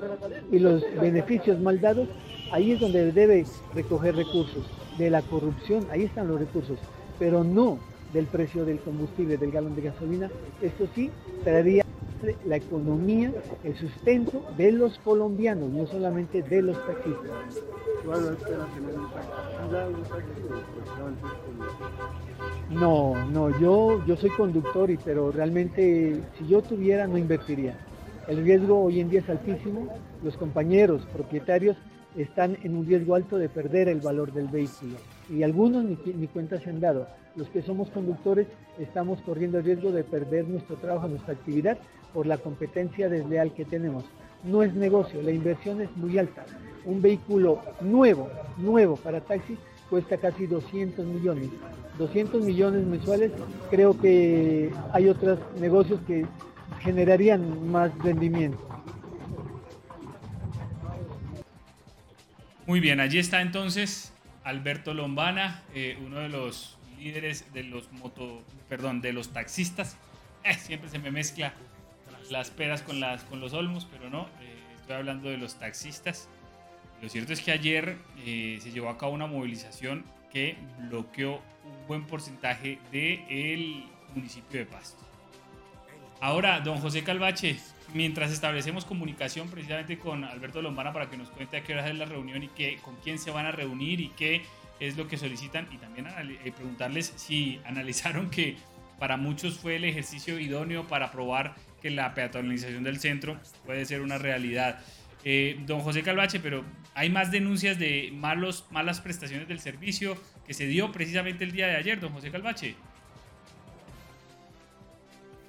y los beneficios mal dados, ahí es donde debe recoger recursos. De la corrupción, ahí están los recursos, pero no del precio del combustible, del galón de gasolina. Esto sí traería la economía, el sustento de los colombianos, no solamente de los taxistas. No, no, yo, yo soy conductor, y, pero realmente si yo tuviera no invertiría. El riesgo hoy en día es altísimo, los compañeros propietarios están en un riesgo alto de perder el valor del vehículo y algunos ni, ni cuenta se han dado. Los que somos conductores estamos corriendo el riesgo de perder nuestro trabajo, nuestra actividad por la competencia desleal que tenemos. No es negocio, la inversión es muy alta. Un vehículo nuevo, nuevo para taxi cuesta casi 200 millones. 200 millones mensuales, creo que hay otros negocios que generarían más rendimiento. Muy bien, allí está entonces Alberto Lombana, eh, uno de los líderes de los moto, perdón, de los taxistas. Siempre se me mezcla las peras con, las, con los olmos, pero no, eh, estoy hablando de los taxistas. Lo cierto es que ayer eh, se llevó a cabo una movilización que bloqueó un buen porcentaje del municipio de Pasto. Ahora, don José Calvache, mientras establecemos comunicación precisamente con Alberto Lombana para que nos cuente a qué hora es la reunión y qué, con quién se van a reunir y qué es lo que solicitan y también eh, preguntarles si analizaron que para muchos fue el ejercicio idóneo para probar que la peatonalización del centro puede ser una realidad. Eh, don José Calvache, pero hay más denuncias de malos, malas prestaciones del servicio que se dio precisamente el día de ayer, don José Calvache.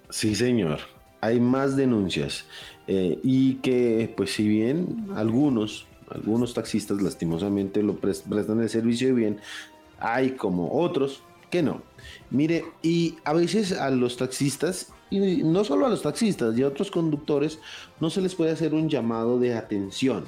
Sí, señor. Hay más denuncias. Eh, y que, pues si bien algunos, algunos taxistas lastimosamente lo prestan el servicio bien, hay como otros que no. Mire, y a veces a los taxistas y no solo a los taxistas y a otros conductores no se les puede hacer un llamado de atención.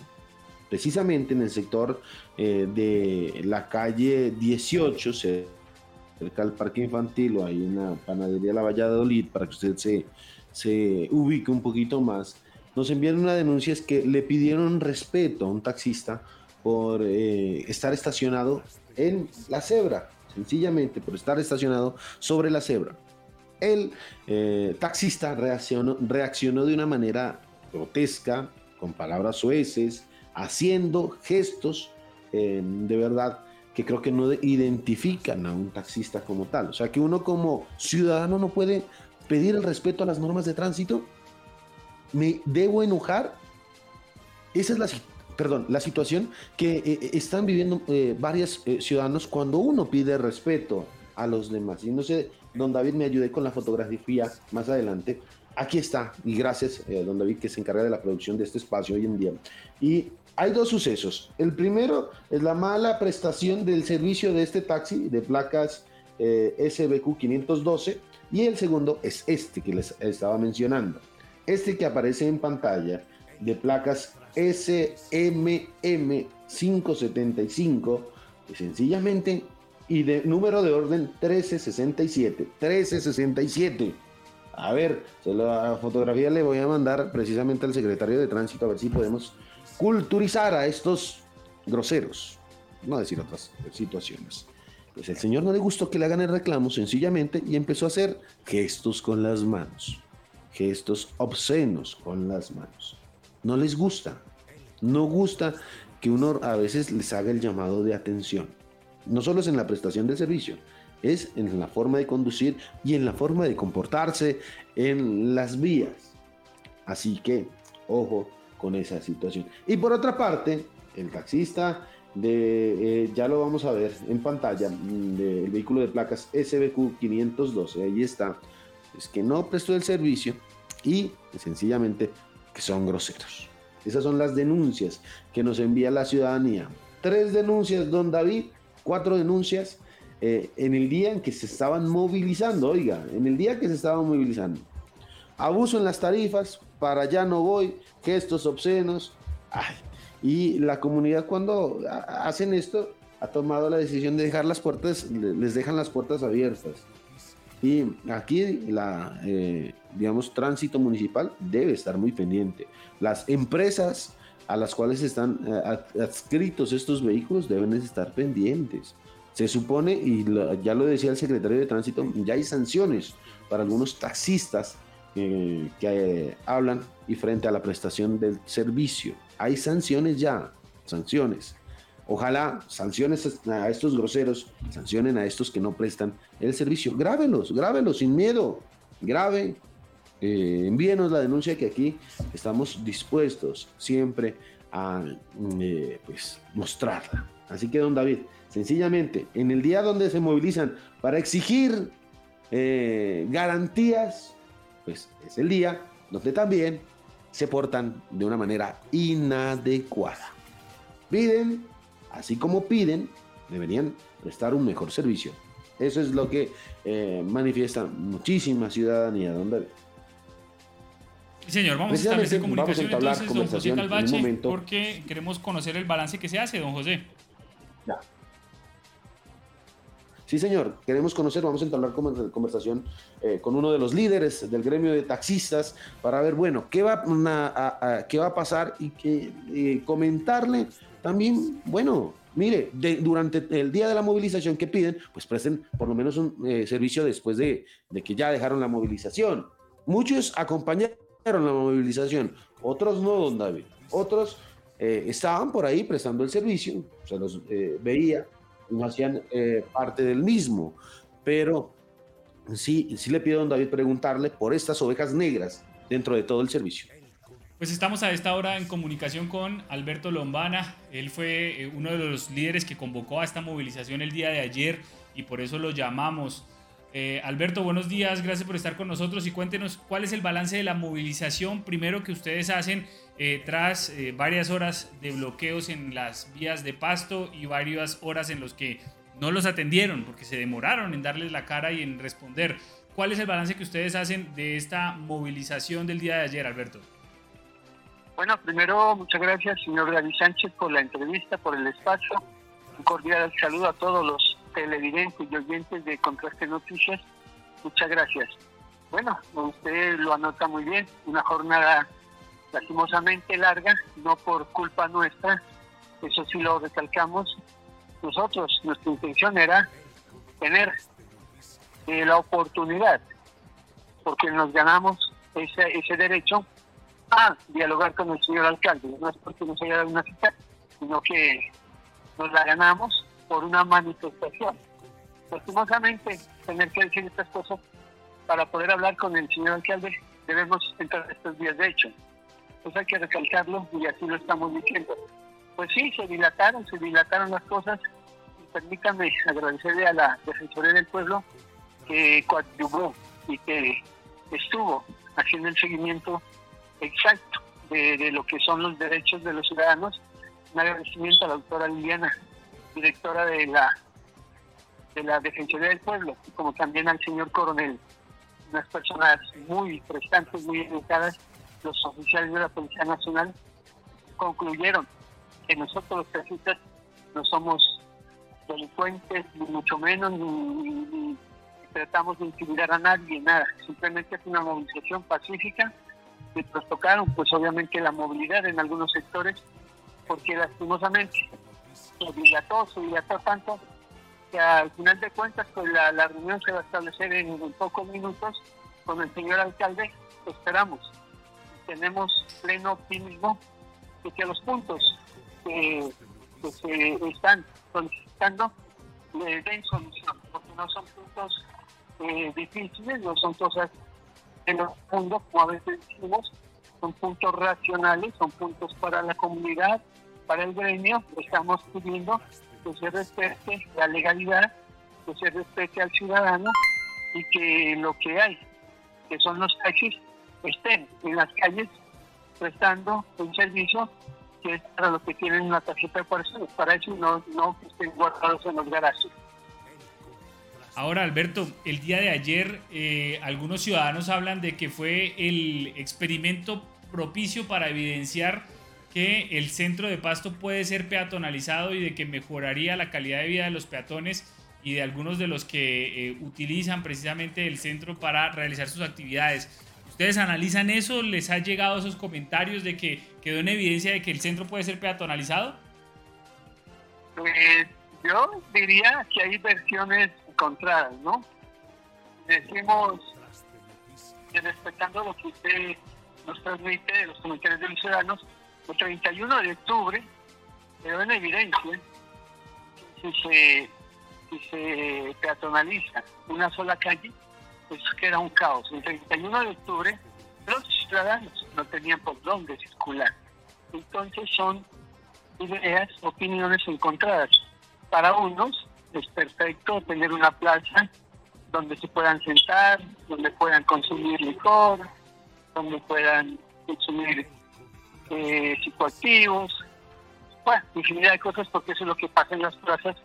Precisamente en el sector eh, de la calle 18, cerca del parque infantil o en la panadería La Valladolid, para que usted se, se ubique un poquito más, nos envían una denuncia es que le pidieron respeto a un taxista por eh, estar estacionado en la cebra, sencillamente por estar estacionado sobre la cebra. El eh, taxista reaccionó, reaccionó de una manera grotesca, con palabras sueces, haciendo gestos eh, de verdad que creo que no identifican a un taxista como tal. O sea, que uno como ciudadano no puede pedir el respeto a las normas de tránsito. Me debo enojar. Esa es la, perdón, la situación que eh, están viviendo varios ciudadanos cuando uno pide respeto a los demás. Y no sé don David me ayude con la fotografía más adelante. Aquí está, y gracias, eh, don David, que se encarga de la producción de este espacio hoy en día. Y hay dos sucesos. El primero es la mala prestación del servicio de este taxi de placas eh, SBQ 512 y el segundo es este que les estaba mencionando. Este que aparece en pantalla de placas SMM 575, sencillamente, y de número de orden 1367. 1367. A ver, la fotografía le voy a mandar precisamente al secretario de tránsito a ver si podemos culturizar a estos groseros, no decir otras situaciones. Pues el señor no le gustó que le hagan el reclamo sencillamente y empezó a hacer gestos con las manos, gestos obscenos con las manos. No les gusta, no gusta que uno a veces les haga el llamado de atención. No solo es en la prestación del servicio, es en la forma de conducir y en la forma de comportarse en las vías. Así que, ojo con esa situación. Y por otra parte, el taxista de, eh, ya lo vamos a ver en pantalla, mm, del vehículo de placas SBQ 512, ahí está, es que no prestó el servicio y sencillamente que son groseros. Esas son las denuncias que nos envía la ciudadanía. Tres denuncias, don David, cuatro denuncias eh, en el día en que se estaban movilizando, oiga, en el día que se estaban movilizando. Abuso en las tarifas, para allá no voy, gestos obscenos. Ay, y la comunidad cuando hacen esto ha tomado la decisión de dejar las puertas, les dejan las puertas abiertas. Y aquí la, eh, digamos, tránsito municipal debe estar muy pendiente. Las empresas a las cuales están eh, adscritos estos vehículos deben estar pendientes. Se supone, y ya lo decía el secretario de tránsito, ya hay sanciones para algunos taxistas eh, que hablan y frente a la prestación del servicio. Hay sanciones ya, sanciones. Ojalá sanciones a estos groseros, sancionen a estos que no prestan el servicio. Grábelos, grábelos sin miedo. Grave, eh, envíenos la denuncia que aquí estamos dispuestos siempre a eh, pues, mostrarla. Así que, don David, sencillamente, en el día donde se movilizan para exigir eh, garantías, pues es el día donde también se portan de una manera inadecuada. Piden así como piden, deberían prestar un mejor servicio. Eso es lo que eh, manifiesta muchísima ciudadanía, don David. Señor, vamos a establecer comunicación entonces, don José Calvache, porque queremos conocer el balance que se hace, don José. Ya. Sí, señor, queremos conocer, vamos a entablar conversación eh, con uno de los líderes del gremio de taxistas para ver, bueno, qué va a, qué va a pasar y que eh, comentarle también, bueno, mire, durante el día de la movilización que piden, pues presten por lo menos un eh, servicio después de, que ya dejaron la movilización. Muchos acompañaron la movilización, otros no, don David. Otros eh, estaban por ahí prestando el servicio, se los eh, veía, no hacían parte del mismo. Pero sí, sí le pido a don David preguntarle por estas ovejas negras dentro de todo el servicio. Pues estamos a esta hora en comunicación con Alberto Lombana. Él fue eh, uno de los líderes que convocó a esta movilización el día de ayer y por eso lo llamamos. Eh, Alberto, buenos días, gracias por estar con nosotros y cuéntenos cuál es el balance de la movilización primero que ustedes hacen eh, tras varias horas de bloqueos en las vías de pasto y varias horas en los que no los atendieron porque se demoraron en darles la cara y en responder. ¿Cuál es el balance que ustedes hacen de esta movilización del día de ayer, Alberto? Bueno, primero, muchas gracias, señor David Sánchez, por la entrevista, por el espacio. Un cordial saludo a todos los televidentes y oyentes de Contraste Noticias. Muchas gracias. Bueno, usted lo anota muy bien, una jornada lastimosamente larga, no por culpa nuestra, eso sí lo recalcamos. Nosotros, nuestra intención era tener eh, la oportunidad, porque nos ganamos ese, ese derecho a dialogar con el señor alcalde. No es porque nos haya dado una cita, sino que nos la ganamos por una manifestación. Lastimosamente, tener que decir estas cosas para poder hablar con el señor alcalde, debemos entrar estos días de hecho. Pues hay que recalcarlo y así lo estamos diciendo. Pues sí, se dilataron, se dilataron las cosas. permítanme agradecerle a la Defensoría del Pueblo que coadyuvó y que estuvo haciendo el seguimiento exacto de, lo que son los derechos de los ciudadanos. Un agradecimiento a la doctora Liliana, directora de la de la Defensoría del Pueblo, como también al señor coronel, unas personas muy prestantes, muy educadas, los oficiales de la Policía Nacional concluyeron que nosotros los taxistas no somos delincuentes, ni mucho menos, ni, tratamos de intimidar a nadie, nada. Simplemente es una movilización pacífica. Y nos tocaron, pues obviamente, la movilidad en algunos sectores, porque lastimosamente se dilató, se dilató tanto que al final de cuentas, pues la, reunión se va a establecer en, pocos minutos con el señor alcalde. Esperamos. Tenemos pleno optimismo de que los puntos que, se están solicitando le den solución, porque no son puntos eh, difíciles, no son cosas en los fondos, como a veces decimos, son puntos racionales, son puntos para la comunidad, para el gremio. Estamos pidiendo que se respete la legalidad, que se respete al ciudadano y que lo que hay, que son los taxis, estén en las calles prestando un servicio que es para los que tienen una tarjeta de personas, para eso no, no que estén guardados en los garajes. Ahora, Alberto, el día de ayer eh, algunos ciudadanos hablan de que fue el experimento propicio para evidenciar que el centro de Pasto puede ser peatonalizado y de que mejoraría la calidad de vida de los peatones y de algunos de los que eh, utilizan precisamente el centro para realizar sus actividades. ¿Ustedes analizan eso? ¿Les ha llegado esos comentarios de que quedó en evidencia de que el centro puede ser peatonalizado? Pues yo diría que hay versiones encontradas, ¿no? Decimos que respetando lo que usted nos transmite de los comentarios de los ciudadanos, el 31 de octubre quedó en evidencia si se, si se peatonaliza una sola calle, pues que era un caos. El 31 de octubre los ciudadanos no tenían por dónde circular. Entonces son ideas, opiniones encontradas. Para unos es perfecto tener una plaza donde se puedan sentar, donde puedan consumir licor, donde puedan consumir eh, psicoactivos, bueno, infinidad de cosas porque eso es lo que pasa en las plazas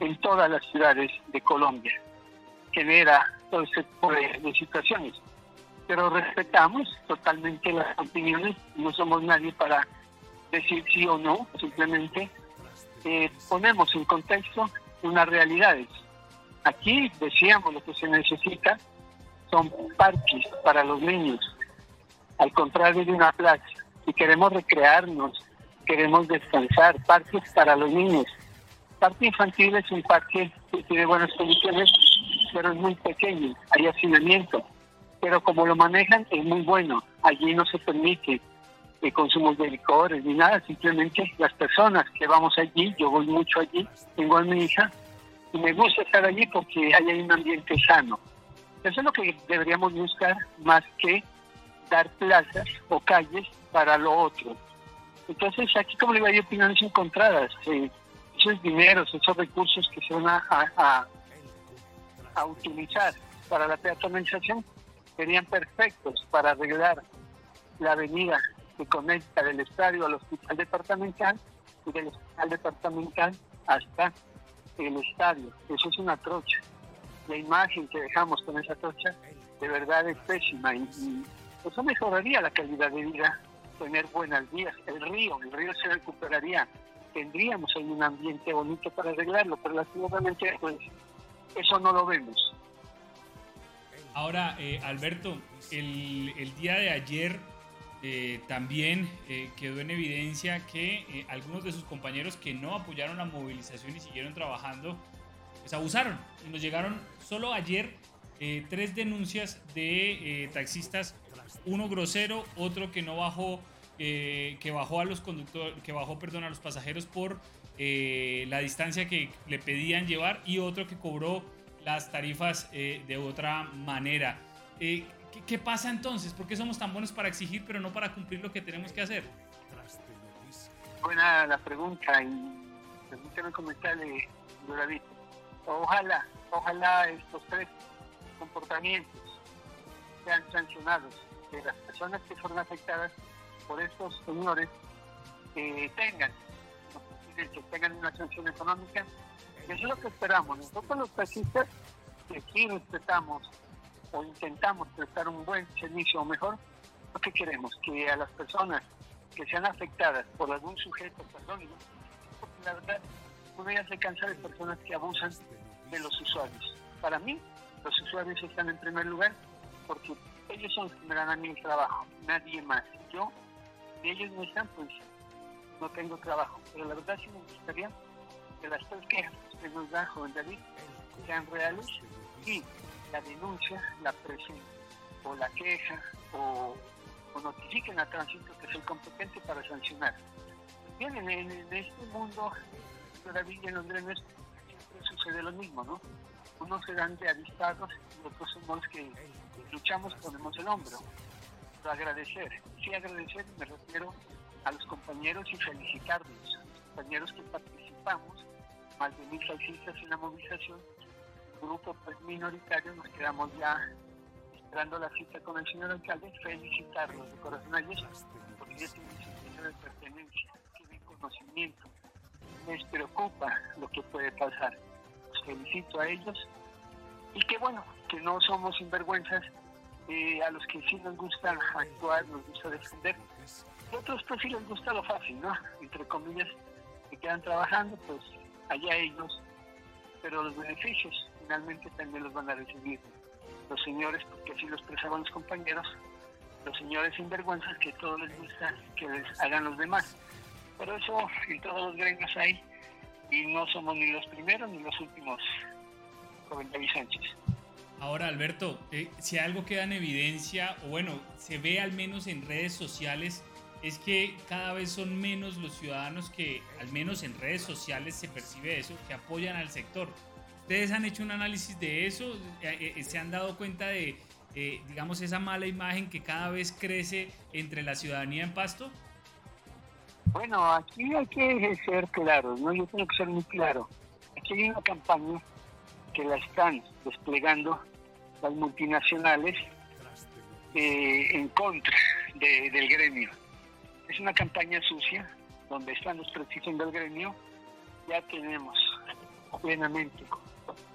en todas las ciudades de Colombia. Genera todo ese tipo de, situaciones. Pero respetamos totalmente las opiniones, no somos nadie para decir sí o no, simplemente eh, ponemos en contexto unas realidades. Aquí decíamos lo que se necesita son parques para los niños, al contrario de una plaza, y queremos recrearnos, queremos descansar, parques para los niños. Parque infantil es un parque que tiene buenas condiciones pero es muy pequeño, hay hacinamiento. Pero como lo manejan es muy bueno, allí no se permite el consumo de licores ni nada, simplemente las personas que vamos allí, yo voy mucho allí, tengo a mi hija y me gusta estar allí porque hay un ambiente sano. Eso es lo que deberíamos buscar más que dar plazas o calles para lo otro. Entonces aquí como le digo hay opiniones encontradas, eh, esos dineros, esos recursos que se van a a utilizar para la peatonalización serían perfectos para arreglar la avenida que conecta del estadio al hospital departamental y del hospital departamental hasta el estadio. Eso es una trocha. La imagen que dejamos con esa trocha de verdad es pésima y, eso mejoraría la calidad de vida, tener buenas vías. El río, el río se recuperaría. Tendríamos ahí un ambiente bonito para arreglarlo, pero lastimosamente pues eso no lo vemos. Ahora, eh, Alberto, el, día de ayer eh, también eh, quedó en evidencia que algunos de sus compañeros que no apoyaron la movilización y siguieron trabajando, pues abusaron. Nos llegaron solo ayer tres denuncias de taxistas, uno grosero, otro que no bajó, que bajó a los conductores, que bajó, perdón, a los pasajeros por eh, la distancia que le pedían llevar y otro que cobró las tarifas eh, de otra manera. Eh, ¿qué, pasa entonces? ¿Por qué somos tan buenos para exigir pero no para cumplir lo que tenemos que hacer? Buena la pregunta y permíteme comentarle, David. Ojalá, ojalá estos tres comportamientos sean sancionados, que las personas que fueron afectadas por estos señores eh, tengan, que tengan una sanción económica. Eso es lo que esperamos. Nosotros los taxistas, que sí respetamos o intentamos prestar un buen servicio o mejor, lo que queremos, que a las personas que sean afectadas por algún sujeto, perdón, porque la verdad, uno ya se cansa de personas que abusan de los usuarios. Para mí, los usuarios están en primer lugar porque ellos son los que me dan a mí el trabajo, nadie más. Yo, si ellos no están, pues no tengo trabajo. Pero la verdad sí me gustaría que las tres quejas que nos da Joven David sean reales y la denuncia, la presión o la queja o, notifiquen a tránsito que el competente para sancionar. Bien, en, este mundo, y en Londres siempre sucede lo mismo, ¿no? Unos se dan de avistados y otros somos los que luchamos, ponemos el hombro. Pero agradecer, sí agradecer, me refiero a los compañeros y felicitarlos, compañeros que participamos, más de mil taxistas en la movilización, grupo pues, minoritario, nos quedamos ya esperando la cita con el señor alcalde, felicitarlos de corazón a ellos, porque ellos tienen sentido de pertenencia, tienen conocimiento, les preocupa lo que puede pasar. Los felicito a ellos y que bueno, que no somos sinvergüenzas eh, a los que sí nos gusta actuar, nos gusta defender otros pues sí les gusta lo fácil, ¿no? Entre comillas, que quedan trabajando, pues allá ellos, pero los beneficios finalmente también los van a recibir los señores, porque así lo expresaban los compañeros, los señores sinvergüenzas que todo les gusta que les hagan los demás. Pero eso en todos los gremios hay y no somos ni los primeros ni los últimos, David Sánchez. Ahora, Alberto, eh, si algo queda en evidencia, o bueno, se ve al menos en redes sociales, es que cada vez son menos los ciudadanos que, al menos en redes sociales se percibe eso, que apoyan al sector. ¿Ustedes han hecho un análisis de eso? Eh, eh, ¿Se han dado cuenta de, eh, digamos, esa mala imagen que cada vez crece entre la ciudadanía en Pasto? Bueno, aquí hay que ser claros, ¿no? Yo tengo que ser muy claro. Aquí hay una campaña que la están desplegando las multinacionales en contra del gremio es una campaña sucia donde están los prestigios del gremio, ya tenemos plenamente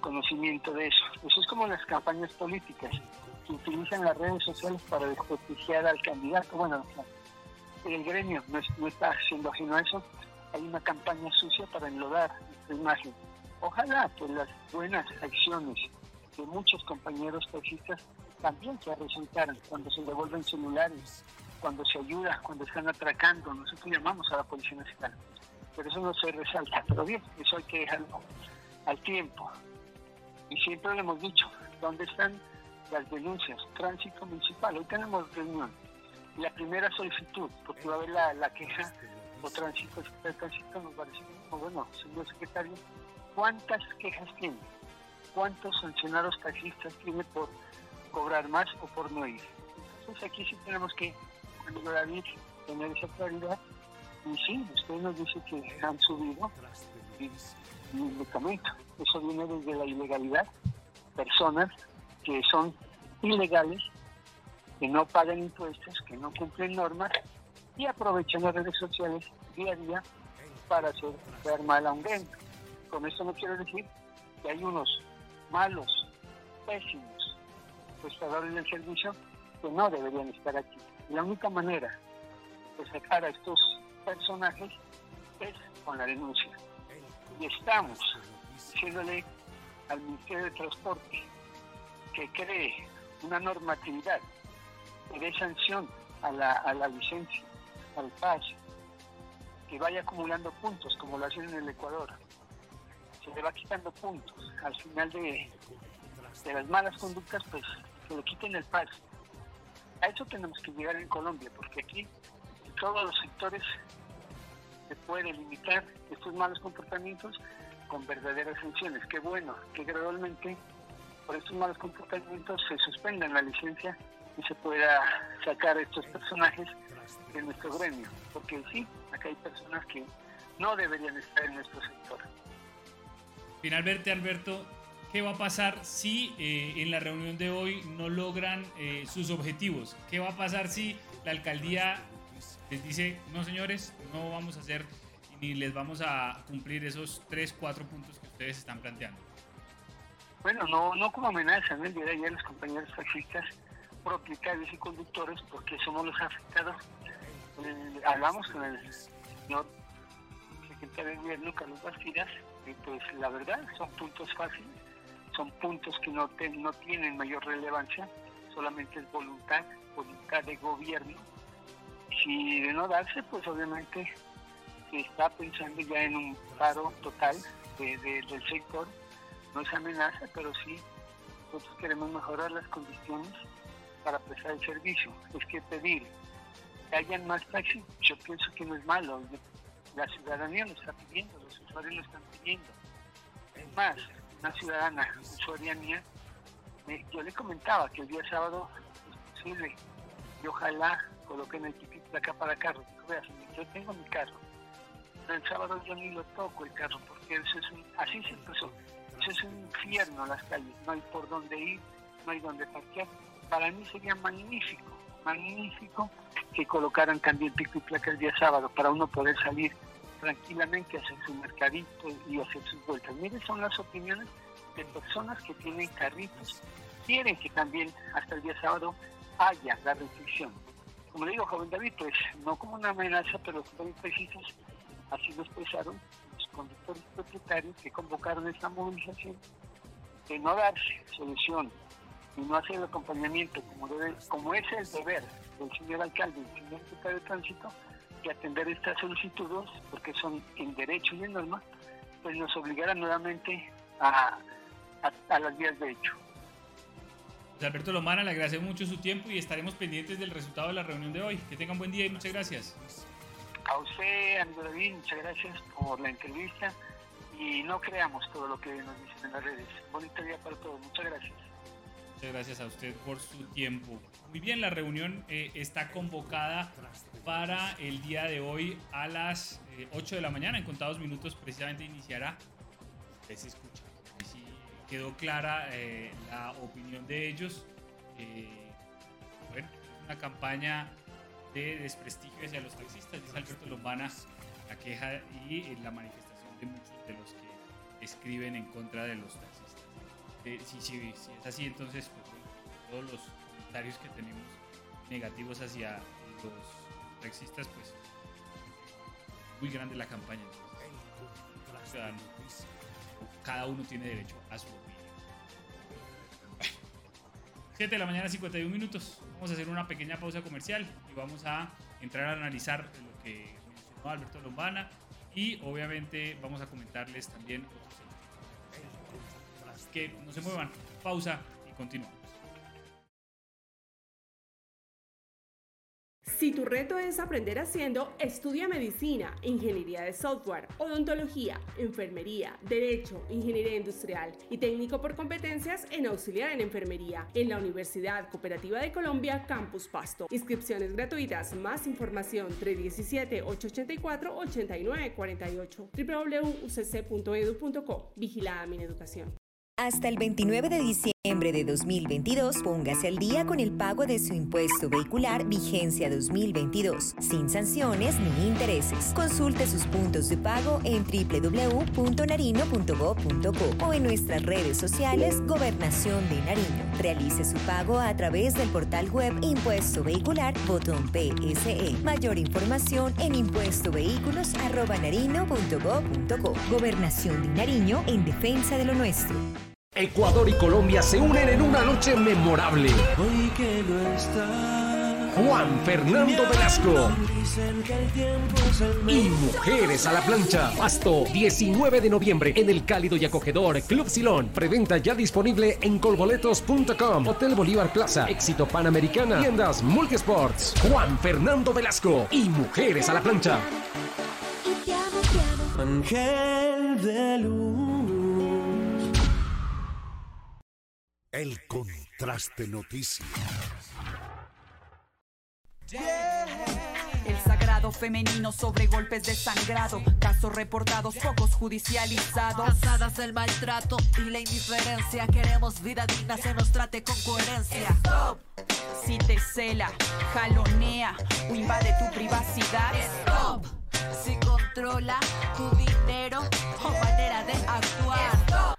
conocimiento de eso. Eso es como las campañas políticas que utilizan las redes sociales para desprestigiar al candidato. Bueno, el gremio no, está haciendo ajeno eso. Hay una campaña sucia para enlodar esta imagen. Ojalá que las buenas acciones de muchos compañeros taxistas también se resultaran cuando se devuelven celulares, cuando se ayuda, cuando están atracando, nosotros llamamos a la Policía Nacional. Pero eso no se resalta, pero bien, eso hay que dejarlo al tiempo. Y siempre le hemos dicho, ¿dónde están las denuncias? Tránsito municipal, hoy tenemos reunión. La primera solicitud, porque va a haber la, queja o tránsito, el tránsito nos decir, bueno, señor secretario, ¿cuántas quejas tiene? ¿Cuántos sancionados taxistas tiene por cobrar más o por no ir? Entonces aquí sí tenemos que amigo David, tener esa claridad. Y sí, usted nos dice que han subido y, medicamento. Eso viene desde la ilegalidad. Personas que son ilegales, que no pagan impuestos, que no cumplen normas y aprovechan las redes sociales día a día para hacer ver mal a un gremio. Con esto no quiero decir que hay unos malos, pésimos prestadores del servicio que no deberían estar aquí. La única manera de sacar a estos personajes es con la denuncia. Y estamos diciéndole al Ministerio de Transporte que cree una normatividad que dé sanción a la, a la licencia, al PAS, que vaya acumulando puntos como lo hacen en el Ecuador. Se le va quitando puntos. Al final de, de las malas conductas, pues se le quiten el PAS a eso tenemos que llegar en Colombia, porque aquí en todos los sectores se puede limitar estos malos comportamientos con verdaderas sanciones. Qué bueno que gradualmente por estos malos comportamientos se suspenda la licencia y se pueda sacar a estos personajes de nuestro gremio, porque sí, acá hay personas que no deberían estar en nuestro sector. Finalmente, Alberto, ¿qué va a pasar si eh, en la reunión de hoy no logran eh, sus objetivos? ¿Qué va a pasar si la alcaldía les dice, no señores, no vamos a hacer ni les vamos a cumplir esos tres, cuatro puntos que ustedes están planteando? Bueno, no, no como amenaza, ¿no? El día de ayer los compañeros taxistas, propietarios y conductores, porque somos los afectados, eh, hablamos con el señor secretario de gobierno, Carlos Bastidas, pues la verdad son puntos fáciles, son puntos que no, te- no tienen mayor relevancia, solamente es voluntad, voluntad de gobierno. Si de no darse, pues obviamente se está pensando ya en un paro total de- de- del sector no es amenaza, pero sí nosotros queremos mejorar las condiciones para prestar el servicio. Es que pedir que hayan más taxis, yo pienso que no es malo. La ciudadanía lo está pidiendo, usuarios lo están pidiendo. Es más, una ciudadana usuaria mía, me- yo le comentaba que el día sábado es posible y ojalá coloquen el ticket acá para carro. Dijo, "Vea, señor, yo tengo mi carro, pero el sábado yo ni lo toco el carro porque eso es un, así se empezó. Eso es un infierno las calles, no hay por dónde ir, no hay dónde parquear. Para mí sería magnífico, magnífico que colocaran también pico y placa el día sábado para uno poder salir tranquilamente hacer su mercadito y hacer sus vueltas. Miren, son las opiniones de personas que tienen carritos, quieren que también hasta el día sábado haya la restricción. Como le digo, joven David, pues no como una amenaza, pero los precisos así lo expresaron los conductores propietarios que convocaron esta movilización de no darse solución y no hacer el acompañamiento como, debe, como es el deber del señor alcalde y del señor secretario de tránsito atender estas solicitudes porque son en derecho y en norma pues nos obligarán nuevamente a, a, a las vías de hecho. Alberto Lomana, le agradecemos mucho su tiempo y estaremos pendientes del resultado de la reunión de hoy. Que tengan buen día y muchas gracias. A usted, amigo David, muchas gracias por la entrevista y no creamos todo lo que nos dicen en las redes. Bonito día para todos, muchas gracias. Muchas gracias a usted por su tiempo. Muy bien, la reunión eh, está convocada para el día de hoy a las eh, 8 de la mañana. En contados minutos precisamente iniciará. Usted se escucha. Si quedó clara eh, la opinión de ellos. Eh, bueno, una campaña de desprestigio hacia los taxistas, dice Alberto Lombana, la queja y la manifestación de muchos de los que escriben en contra de los taxistas. Eh, si, si, si es así, entonces pues, todos los comentarios que tenemos negativos hacia los taxistas, pues muy grande la campaña. cada uno tiene derecho a su opinión. 7 de la mañana, 51 minutos. Vamos a hacer una pequeña pausa comercial y vamos a entrar a analizar lo que mencionó Alberto Lombana y obviamente vamos a comentarles también que no se muevan, pausa y continuamos. Si tu reto es aprender haciendo, estudia medicina, ingeniería de software, odontología, enfermería, derecho, ingeniería industrial y técnico por competencias en auxiliar en enfermería en la Universidad Cooperativa de Colombia Campus Pasto. Inscripciones gratuitas, más información 317-884-8948 www.ucc.edu.co. Vigilada mi educación. Hasta el 29 de diciembre de 2022, póngase al día con el pago de su impuesto vehicular vigencia 2022, sin sanciones ni intereses. Consulte sus puntos de pago en www.narino.gov.co o en nuestras redes sociales Gobernación de Nariño. Realice su pago a través del portal web Impuesto Vehicular, botón PSE. Mayor información en impuestovehículos.narino.gov.co. Gobernación de Nariño en defensa de lo nuestro. Ecuador y Colombia se unen en una noche memorable. Juan Fernando Velasco y Mujeres a la Plancha. Pasto, 19 de noviembre en el cálido y acogedor Club Silón. Preventa ya disponible en colboletos.com. Hotel Bolívar Plaza, Éxito Panamericana, tiendas Multisports. Juan Fernando Velasco y Mujeres a la Plancha. Ángel de luz. Contraste noticias. El sagrado femenino sobre golpes de sangrado. Casos reportados, pocos judicializados. Cansadas del maltrato y la indiferencia. Queremos vida digna, se nos trate con coherencia. Stop. Si te cela, jalonea o invade tu privacidad. Stop. Si controla tu dinero o manera de actuar. Stop.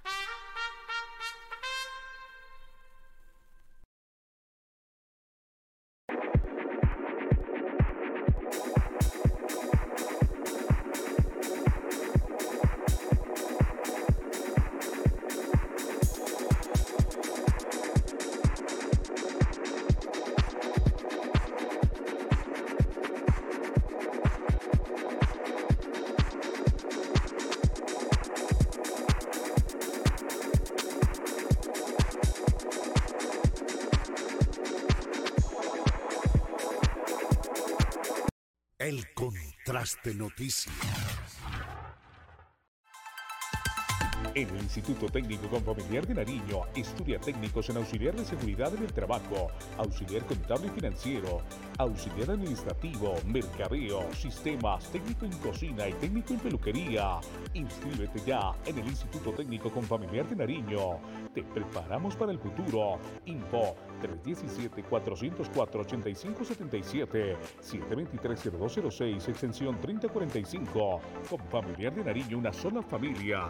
Contraste noticias. En el Instituto Técnico Confamiliar de Nariño, estudia técnicos en auxiliar de seguridad en el trabajo, auxiliar contable y financiero, auxiliar administrativo, mercadeo, sistemas, técnico en cocina y técnico en peluquería. Inscríbete ya en el Instituto Técnico Confamiliar de Nariño. Te preparamos para el futuro. Info 317-404-8577, 723-0206, extensión 3045. Confamiliar de Nariño, una sola familia.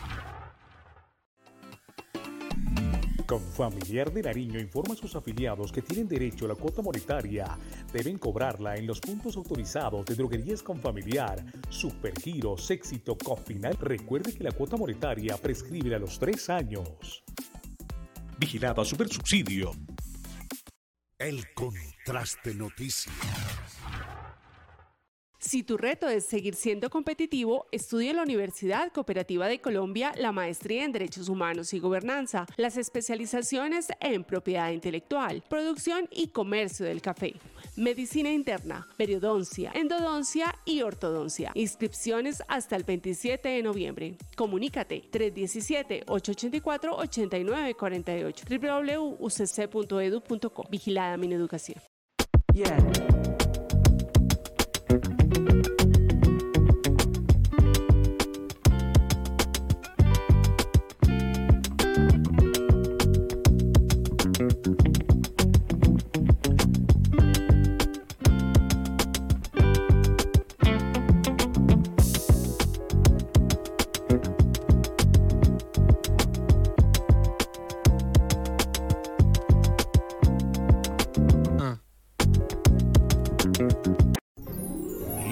Confamiliar de Nariño informa a sus afiliados que tienen derecho a la cuota monetaria. Deben cobrarla en los puntos autorizados de droguerías Confamiliar, Supergiros, Éxito, Cofinal. Recuerde que la cuota monetaria prescribe a los tres años. Vigilado a Supersubsidio. El contraste noticias. Si tu reto es seguir siendo competitivo, estudia en la Universidad Cooperativa de Colombia la maestría en Derechos Humanos y Gobernanza, las especializaciones en propiedad intelectual, producción y comercio del café, medicina interna, periodoncia, endodoncia y ortodoncia. Inscripciones hasta el 27 de noviembre. Comunícate 317-884-8948 www.ucc.edu.co. Vigilada Mineducación.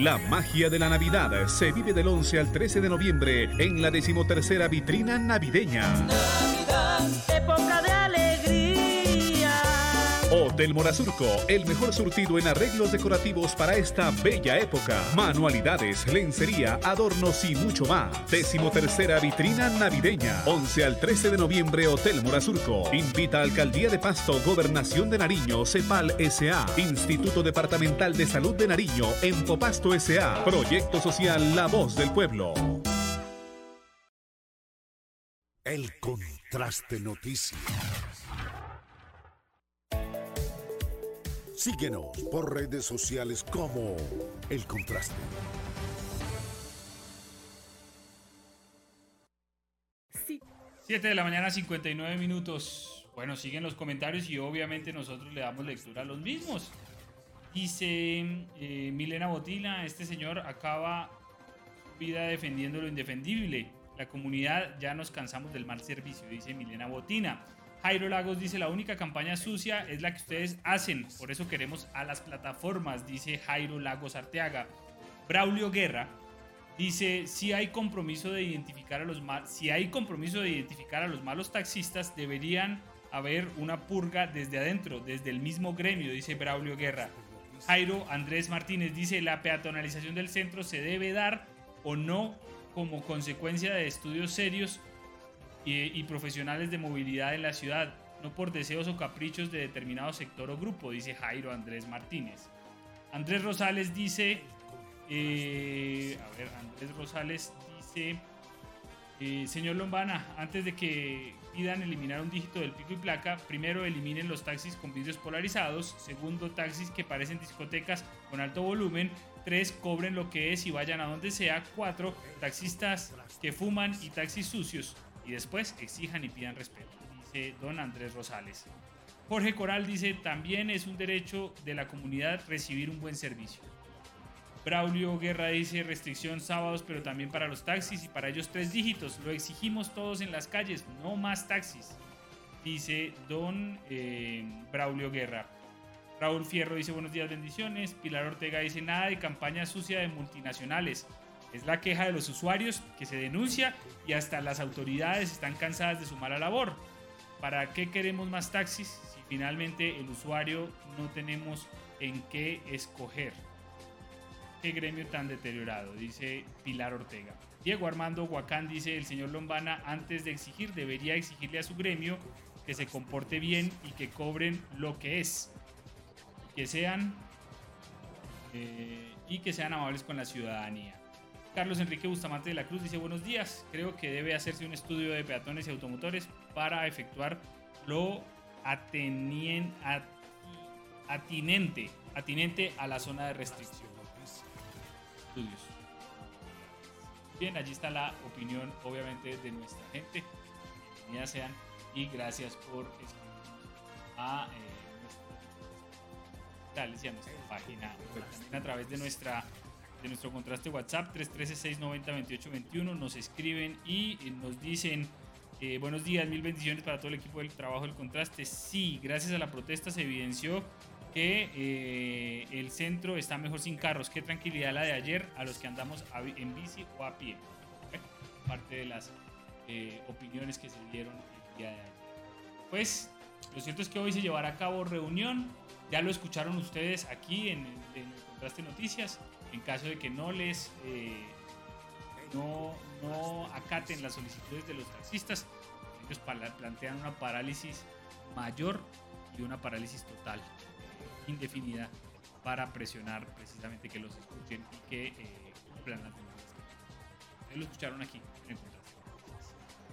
La magia de la Navidad se vive del 11 al 13 de noviembre en la decimotercera vitrina navideña. Hotel Morazurco, el mejor surtido en arreglos decorativos para esta bella época. Manualidades, lencería, adornos y mucho más. Décimo tercera vitrina navideña. 11 al 13 de noviembre, Hotel Morazurco. Invita a Alcaldía de Pasto, Gobernación de Nariño, CEPAL SA, Instituto Departamental de Salud de Nariño, Empopasto SA, Proyecto Social La Voz del Pueblo. El Contraste Noticias. Síguenos por redes sociales como El Contraste. Sí. 7 de la mañana, 59 minutos. Bueno, siguen los comentarios y obviamente nosotros le damos lectura a los mismos. Dice eh, Milena Botila, este señor acaba vida defendiendo lo indefendible. La comunidad ya nos cansamos del mal servicio, dice Milena Botina. Jairo Lagos dice, la única campaña sucia es la que ustedes hacen, por eso queremos a las plataformas, dice Jairo Lagos Arteaga. Braulio Guerra dice, si hay compromiso de identificar a los si hay compromiso de identificar a los malos taxistas, deberían haber una purga desde adentro, desde el mismo gremio, dice Braulio Guerra. Jairo Andrés Martínez dice, la peatonalización del centro se debe dar o no como consecuencia de estudios serios y, profesionales de movilidad en la ciudad, no por deseos o caprichos de determinado sector o grupo, dice Jairo Andrés Martínez. Andrés Rosales dice, eh, a ver, Andrés Rosales dice, eh, señor Lombana, antes de que pidan eliminar un dígito del pico y placa, primero eliminen los taxis con vidrios polarizados, segundo taxis que parecen discotecas con alto volumen, tres cobren lo que es y vayan a donde sea, cuatro taxistas que fuman y taxis sucios, y después exijan y pidan respeto, dice don Andrés Rosales. Jorge Coral dice, también es un derecho de la comunidad recibir un buen servicio. Braulio Guerra dice, restricción sábados, pero también para los taxis y para ellos tres dígitos. Lo exigimos todos en las calles, no más taxis, dice don eh, Braulio Guerra. Raúl Fierro dice buenos días, bendiciones. Pilar Ortega dice nada de campaña sucia de multinacionales. Es la queja de los usuarios que se denuncia y hasta las autoridades están cansadas de su mala labor. ¿Para qué queremos más taxis si finalmente el usuario no tenemos en qué escoger? Qué gremio tan deteriorado, dice Pilar Ortega. Diego Armando Huacán dice el señor Lombana antes de exigir debería exigirle a su gremio que se comporte bien y que cobren lo que es. Que sean eh, y que sean amables con la ciudadanía. Carlos Enrique Bustamante de la Cruz dice buenos días. Creo que debe hacerse un estudio de peatones y automotores para efectuar lo atinente, atinente a la zona de restricción. Estudios. Bien, allí está la opinión, obviamente, de nuestra gente. Sean y gracias por escribirnos a eh, nuestra, página también a través de nuestra de nuestro contraste WhatsApp 313-690-2821. Nos escriben y eh, nos dicen eh, buenos días, mil bendiciones para todo el equipo del trabajo del contraste. Sí, gracias a la protesta se evidenció que eh, el centro está mejor sin carros. Qué tranquilidad la de ayer a los que andamos en bici o a pie. Parte de las opiniones que se dieron el día de ayer. Pues lo cierto es que hoy se llevará a cabo reunión. Ya lo escucharon ustedes aquí en, en el Contraste Noticias en caso de que no les eh, no, no, acaten las solicitudes de los taxistas, ellos plantean una parálisis mayor y una parálisis total, indefinida, para presionar precisamente que los escuchen y que eh, cumplan las demandas. Ustedes lo escucharon aquí en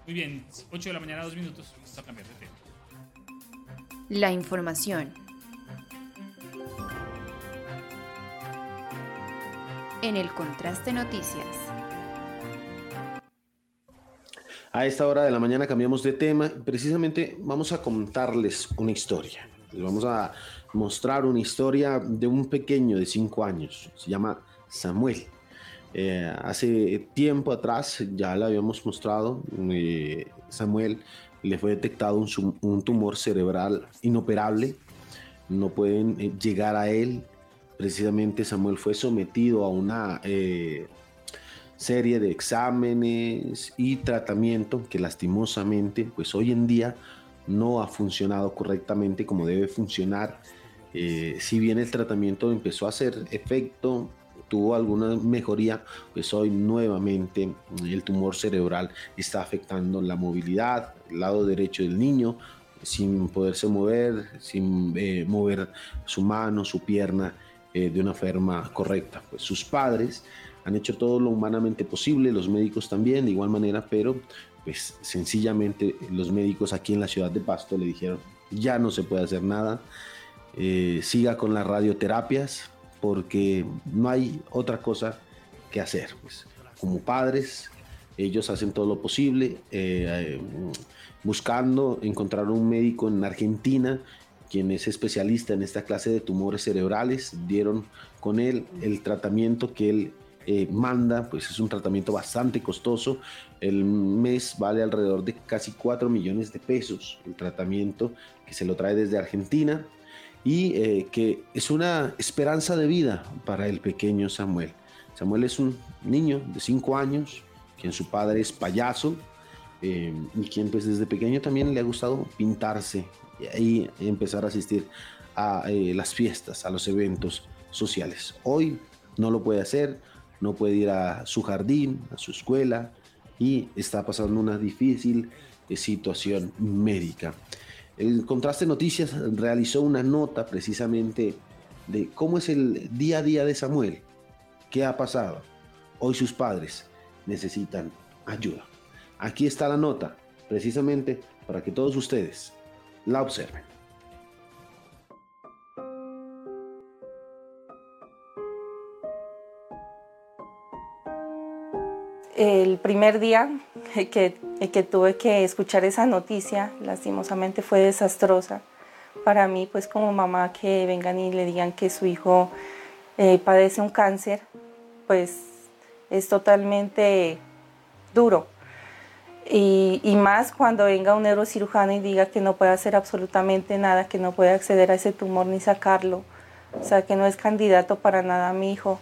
Muy bien, 8 de la mañana, 2 minutos, vamos a cambiar de tema. La información en el Contraste Noticias. A esta hora de la mañana cambiamos de tema. Precisamente vamos a contarles una historia. Les vamos a mostrar una historia de un pequeño de 5 años. Se llama Samuel. Eh, hace tiempo atrás ya le habíamos mostrado. Eh, Samuel le fue detectado un, un, tumor cerebral inoperable. No pueden eh, llegar a él precisamente Samuel fue sometido a una eh, serie de exámenes y tratamiento que lastimosamente, pues hoy en día no ha funcionado correctamente como debe funcionar. Eh, si bien el tratamiento empezó a hacer efecto, tuvo alguna mejoría, pues hoy nuevamente el tumor cerebral está afectando la movilidad, el lado derecho del niño, sin poderse mover, sin eh, mover su mano, su pierna eh, de una forma correcta. Pues sus padres han hecho todo lo humanamente posible, los médicos también de igual manera, pero pues sencillamente los médicos aquí en la ciudad de Pasto le dijeron, ya no se puede hacer nada, eh, siga con las radioterapias, porque no hay otra cosa que hacer. Pues. Como padres, ellos hacen todo lo posible, eh, buscando encontrar un médico en Argentina, quien es especialista en esta clase de tumores cerebrales, dieron con él el tratamiento que él eh, manda, pues es un tratamiento bastante costoso. El mes vale alrededor de casi 4 millones de pesos el tratamiento que se lo trae desde Argentina y eh, que es una esperanza de vida para el pequeño Samuel. Samuel es un niño de 5 años, quien su padre es payaso eh, y quien pues desde pequeño también le ha gustado pintarse y, empezar a asistir a eh, las fiestas, a los eventos sociales. Hoy no lo puede hacer, no puede ir a su jardín, a su escuela y está pasando una difícil situación médica. El Contraste Noticias realizó una nota precisamente de cómo es el día a día de Samuel, qué ha pasado. Hoy sus padres necesitan ayuda. Aquí está la nota, precisamente para que todos ustedes la observen. El primer día que, que tuve que escuchar esa noticia, lastimosamente fue desastrosa para mí, pues como mamá, que vengan y le digan que su hijo eh, padece un cáncer, pues es totalmente duro. Y, y, más cuando venga un neurocirujano y diga que no puede hacer absolutamente nada, que no puede acceder a ese tumor ni sacarlo, o sea, que no es candidato para nada mi hijo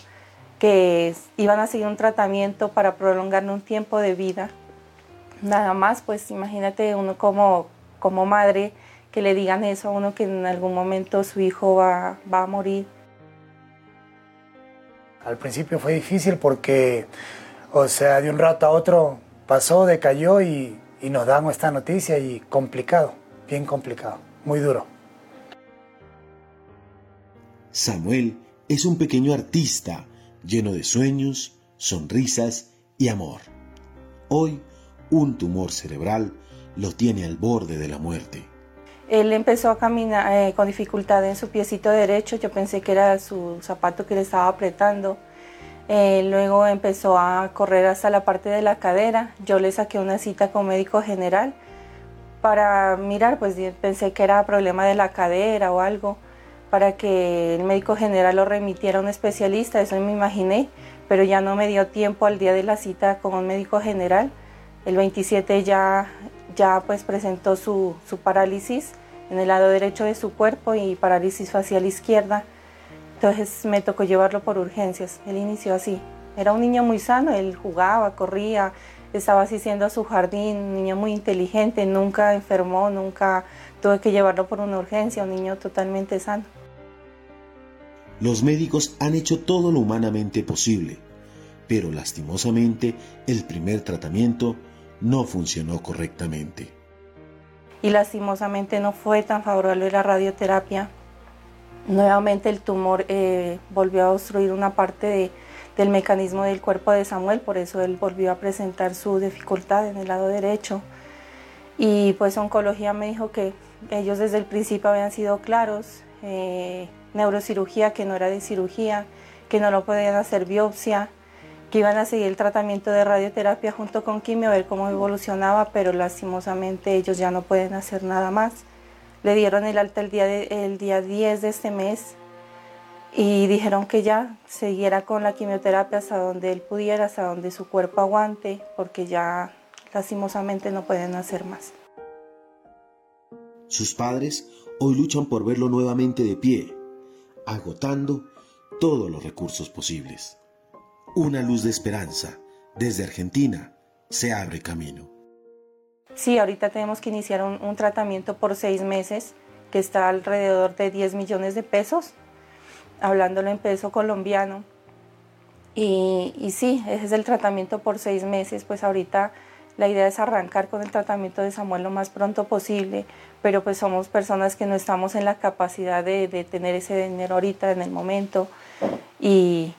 que iban a seguir un tratamiento para prolongarle un tiempo de vida. Nada más, pues imagínate uno como, como madre que le digan eso a uno que en algún momento su hijo va, va a morir. Al principio fue difícil porque, o sea, de un rato a otro pasó, decayó y, y nos dan esta noticia y complicado, bien complicado, muy duro. Samuel es un pequeño artista lleno de sueños, sonrisas y amor. Hoy, un tumor cerebral lo tiene al borde de la muerte. Él empezó a caminar eh, con dificultad en su piecito derecho, yo pensé que era su zapato que le estaba apretando. Eh, luego empezó a correr hasta la parte de la cadera. Yo le saqué una cita con médico general para mirar, pues pensé que era problema de la cadera o algo para que el médico general lo remitiera a un especialista, eso me imaginé, pero ya no me dio tiempo al día de la cita con un médico general. El 27 ya, ya pues presentó su, su parálisis en el lado derecho de su cuerpo y parálisis facial izquierda. Entonces me tocó llevarlo por urgencias. Él inició así. Era un niño muy sano, él jugaba, corría, estaba asistiendo a su jardín, un niño muy inteligente, nunca enfermó, nunca tuve que llevarlo por una urgencia, un niño totalmente sano. Los médicos han hecho todo lo humanamente posible, pero lastimosamente el primer tratamiento no funcionó correctamente. Y lastimosamente no fue tan favorable la radioterapia. Nuevamente el tumor eh, volvió a obstruir una parte del mecanismo del cuerpo de Samuel, por eso él volvió a presentar su dificultad en el lado derecho. Y pues oncología me dijo que ellos desde el principio habían sido claros, eh, neurocirugía que no era de cirugía, que no lo podían hacer biopsia, que iban a seguir el tratamiento de radioterapia junto con quimio, a ver cómo evolucionaba, pero lastimosamente ellos ya no pueden hacer nada más. Le dieron el alta el día, el día 10 de este mes y dijeron que ya siguiera con la quimioterapia hasta donde él pudiera, hasta donde su cuerpo aguante, porque ya lastimosamente no pueden hacer más. Sus padres hoy luchan por verlo nuevamente de pie, agotando todos los recursos posibles. Una luz de esperanza desde Argentina se abre camino. Sí, ahorita tenemos que iniciar un, tratamiento por seis meses que está alrededor de 10 millones de pesos, hablándolo en peso colombiano. Y, sí, ese es el tratamiento por seis meses, pues ahorita la idea es arrancar con el tratamiento de Samuel lo más pronto posible, pero pues somos personas que no estamos en la capacidad de, tener ese dinero ahorita en el momento y,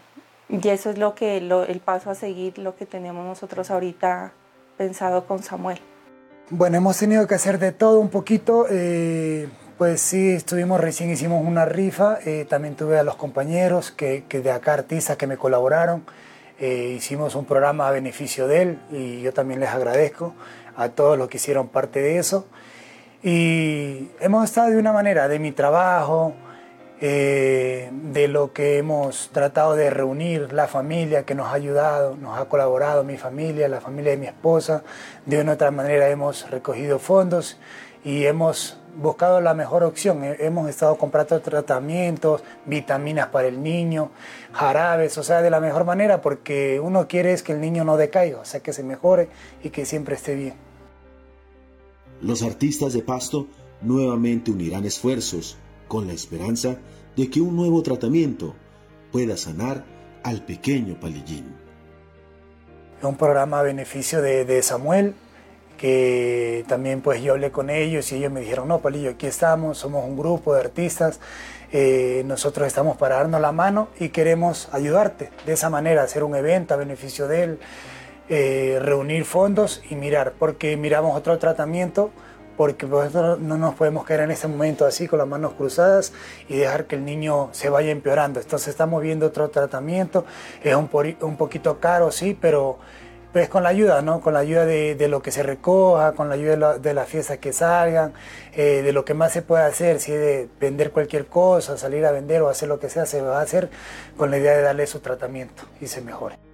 eso es lo que el paso a seguir, lo que tenemos nosotros ahorita pensado con Samuel. Bueno, hemos tenido que hacer de todo un poquito. Eh, pues sí, estuvimos, recién hicimos una rifa. Eh, también tuve a los compañeros que, de acá, artistas que me colaboraron. Eh, hicimos un programa a beneficio de él y yo también les agradezco a todos los que hicieron parte de eso. Y hemos estado de una manera, de mi trabajo, eh, de lo que hemos tratado de reunir, la familia que nos ha ayudado, nos ha colaborado, mi familia, la familia de mi esposa. De una u otra manera hemos recogido fondos y hemos buscado la mejor opción. Hemos estado comprando tratamientos, vitaminas para el niño, jarabes, o sea, de la mejor manera, porque uno quiere es que el niño no decaiga, o sea, que se mejore y que siempre esté bien. Los artistas de Pasto nuevamente unirán esfuerzos con la esperanza de que un nuevo tratamiento pueda sanar al pequeño Palillín. Un programa a beneficio de, de Samuel, que también pues yo hablé con ellos y ellos me dijeron, no, Palillo, aquí estamos, somos un grupo de artistas, eh, nosotros estamos para darnos la mano y queremos ayudarte de esa manera, hacer un evento a beneficio de él, eh, reunir fondos y mirar, porque miramos otro tratamiento, porque nosotros no nos podemos quedar en este momento así con las manos cruzadas y dejar que el niño se vaya empeorando. Entonces estamos viendo otro tratamiento, es un, un poquito caro, sí, pero pues con la ayuda, ¿no? Con la ayuda de, lo que se recoja, con la ayuda de, la, las fiestas que salgan, eh, de lo que más se puede hacer, si es de vender cualquier cosa, salir a vender o hacer lo que sea, se va a hacer con la idea de darle su tratamiento y se mejore.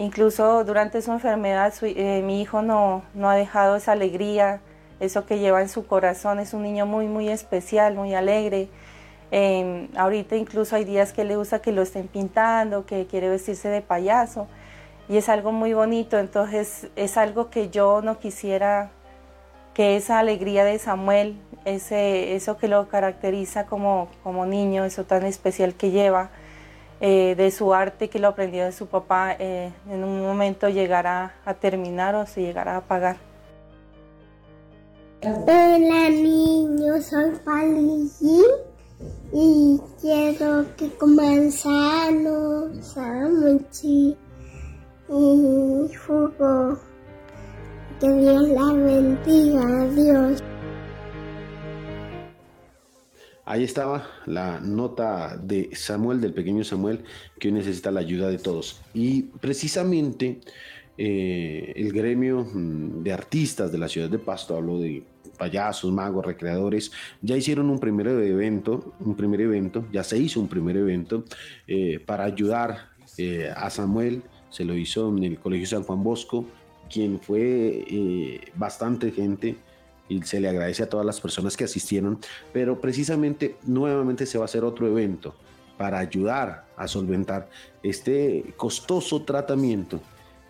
Incluso durante su enfermedad, eh, mi hijo no, no ha dejado esa alegría, eso que lleva en su corazón. Es un niño muy, muy especial, muy alegre. Eh, ahorita incluso hay días que le gusta que lo estén pintando, que quiere vestirse de payaso y es algo muy bonito, entonces es algo que yo no quisiera que esa alegría de Samuel, ese, eso que lo caracteriza como, como niño, eso tan especial que lleva, eh, de su arte que lo aprendió de su papá, eh, en un momento llegará a terminar o se llegará a apagar. Hola niños, soy Palillín y quiero que coman sano, samuchi y jugo. Que Dios la bendiga, adiós. Ahí estaba la nota de Samuel, del pequeño Samuel, que hoy necesita la ayuda de todos. Y precisamente eh, el gremio mm, de artistas de la ciudad de Pasto, hablo de payasos, magos, recreadores, ya hicieron un primer evento, un primer evento, ya se hizo un primer evento eh, para ayudar eh, a Samuel se lo hizo en el Colegio San Juan Bosco, quien fue bastante gente y se le agradece a todas las personas que asistieron, pero precisamente nuevamente se va a hacer otro evento para ayudar a solventar este costoso tratamiento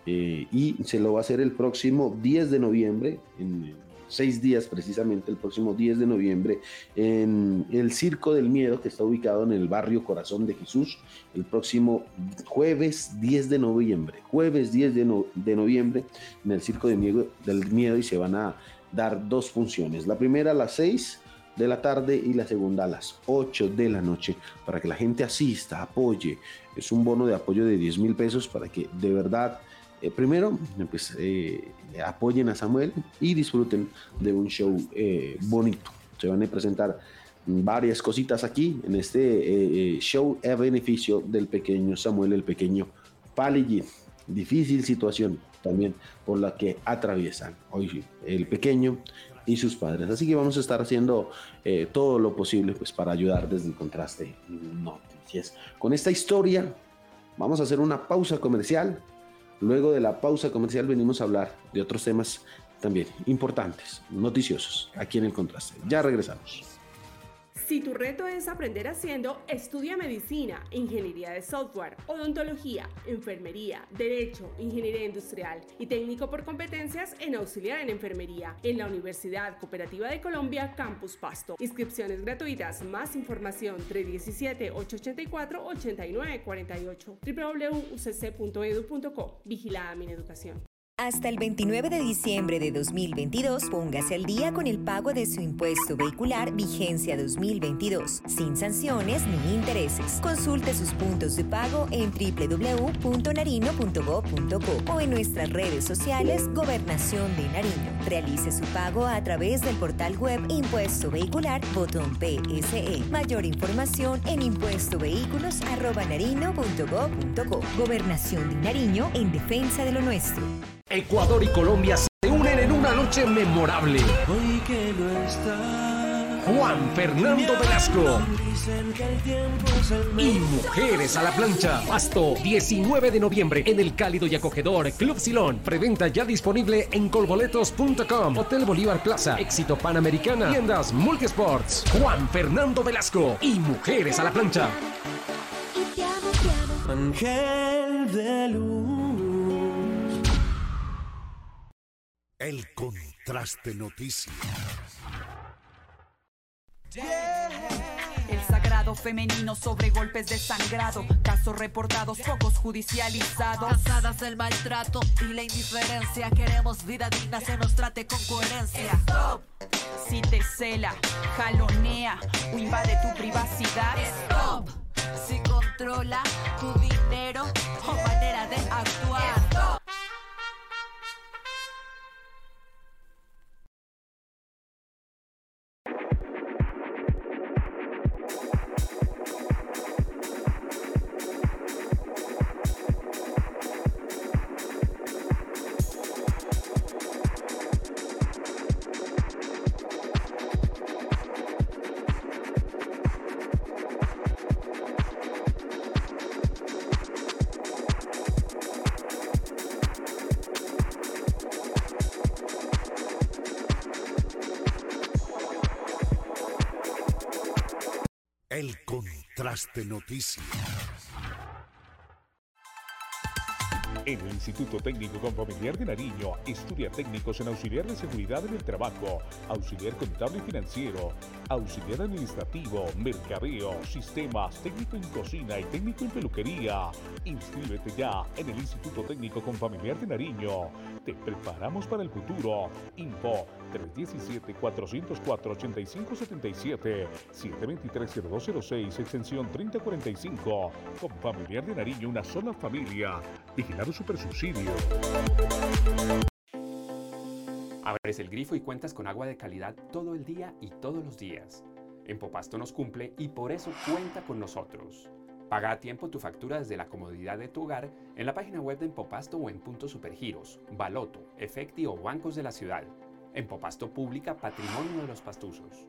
eh, y se lo va a hacer el próximo 10 de noviembre en seis días precisamente, el próximo 10 de noviembre, en el Circo del Miedo, que está ubicado en el barrio Corazón de Jesús, el próximo jueves 10 de noviembre, jueves 10 de, no, de noviembre, en el Circo del Miedo, del Miedo y se van a dar dos funciones, la primera a las 6 de la tarde y la segunda a las 8 de la noche para que la gente asista, apoye. Es un bono de apoyo de 10 mil pesos para que de verdad eh, primero, pues eh, apoyen a Samuel y disfruten de un show eh, bonito. Se van a presentar varias cositas aquí en este show a beneficio del pequeño Samuel, el pequeño Palillín. Difícil situación también por la que atraviesan hoy el pequeño y sus padres. Así que vamos a estar haciendo todo lo posible pues, para ayudar desde el contraste noticias. Con esta historia vamos a hacer una pausa comercial Luego de la pausa comercial venimos a hablar de otros temas también importantes, noticiosos, aquí en el contraste. Ya regresamos. Si tu reto es aprender haciendo, estudia medicina, ingeniería de software, odontología, enfermería, derecho, ingeniería industrial y técnico por competencias en auxiliar en enfermería en la Universidad Cooperativa de Colombia Campus Pasto. Inscripciones gratuitas, más información 317-884-8948 www.ucc.edu.co. Vigilada mi educación. Hasta el 29 de diciembre de 2022, póngase al día con el pago de su impuesto vehicular vigencia 2022, sin sanciones ni intereses. Consulte sus puntos de pago en www.narino.gov.co o en nuestras redes sociales Gobernación de Nariño. Realice su pago a través del portal web Impuesto Vehicular, botón PSE. Mayor información en impuestovehículos.narino.gov.co. Gobernación de Nariño en defensa de lo nuestro. Ecuador y Colombia se unen en una noche memorable. Hoy que no está. Juan Fernando Velasco. Y Mujeres a la Plancha. Pasto, 19 de noviembre en el cálido y acogedor Club Silón. Preventa ya disponible en colboletos.com. Hotel Bolívar Plaza. Éxito Panamericana. Tiendas Multisports. Juan Fernando Velasco y Mujeres a la Plancha. Ángel de luz. El contraste noticias. El sagrado femenino sobre golpes de sangrado, casos reportados, pocos judicializados. Cansadas del maltrato y la indiferencia, queremos vida digna, se nos trate con coherencia. Stop. Si te cela, jalonea o invade tu privacidad. Stop. Si controla tu dinero o manera de actuar. Noticias. En el Instituto Técnico Confamiliar de Nariño, estudia técnicos en auxiliar de seguridad en el trabajo, auxiliar contable y financiero, auxiliar administrativo, mercadeo, sistemas, técnico en cocina y técnico en peluquería. Inscríbete ya en el Instituto Técnico Confamiliar de Nariño. Te preparamos para el futuro. Info 317-404-8577, 723-0206, extensión 3045. Confamiliar de Nariño, una sola familia. Vigilado Supersubsidio. Abres el grifo y cuentas con agua de calidad todo el día y todos los días. En Popasto nos cumple y por eso cuenta con nosotros. Paga a tiempo tu factura desde la comodidad de tu hogar en la página web de Empopasto o en puntos supergiros, Baloto, Efecti o bancos de la ciudad. Empopasto Pública Patrimonio de los Pastuzos.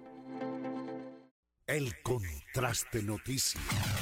El contraste noticias.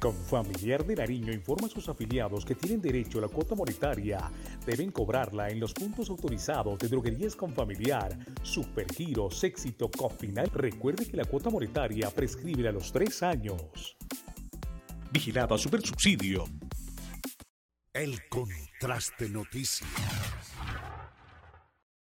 Confamiliar de Nariño informa a sus afiliados que tienen derecho a la cuota monetaria. Deben cobrarla en los puntos autorizados de droguerías Confamiliar, Supergiros, Éxito, Cofinal. Recuerde que la cuota monetaria prescribe a los tres años. Vigilada Supersubsidio. El contraste noticias.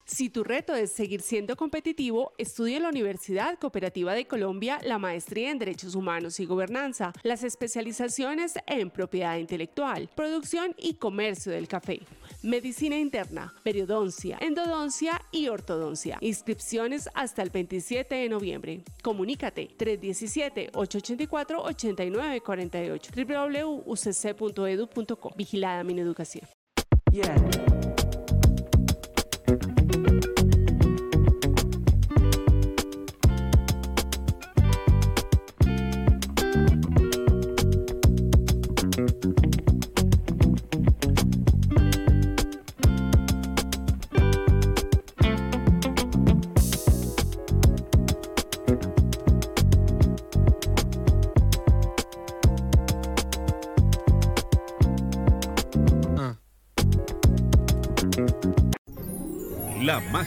Si tu reto es seguir siendo competitivo, estudia en la Universidad Cooperativa de Colombia la maestría en Derechos Humanos y Gobernanza, las especializaciones en propiedad intelectual, producción y comercio del café, medicina interna, periodoncia, endodoncia y ortodoncia. Inscripciones hasta el 27 de noviembre. Comunícate 317-884-8948 www.ucc.edu.co. Vigilada mi educación.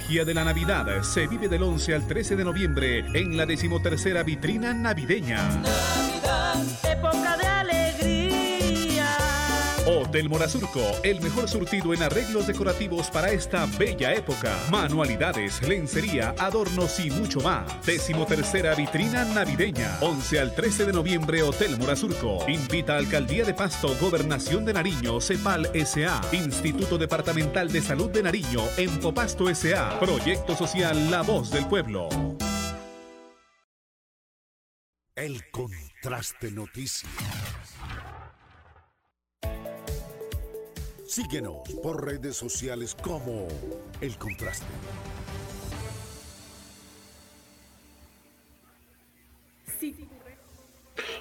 Magia de la Navidad se vive del 11 al 13 de noviembre en la decimotercera vitrina navideña. Hotel Morazurco, el mejor surtido en arreglos decorativos para esta bella época. Manualidades, lencería, adornos y mucho más. Décimo tercera vitrina navideña. 11 al 13 de noviembre, Hotel Morazurco. Invita a Alcaldía de Pasto, Gobernación de Nariño, CEPAL SA, Instituto Departamental de Salud de Nariño, Empopasto SA. Proyecto Social La Voz del Pueblo. El Contraste Noticias. Síguenos por redes sociales como El Contraste. Sí.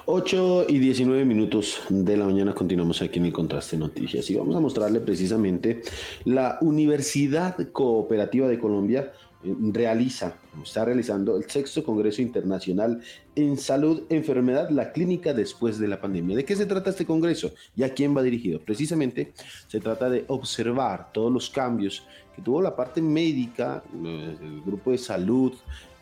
8 y 19 minutos de la mañana continuamos aquí en el Contraste Noticias y vamos a mostrarle precisamente la Universidad Cooperativa de Colombia realiza, está realizando el sexto Congreso Internacional en Salud, Enfermedad, la Clínica después de la pandemia. ¿De qué se trata este Congreso y a quién va dirigido? Precisamente se trata de observar todos los cambios que tuvo la parte médica, eh, el grupo de salud,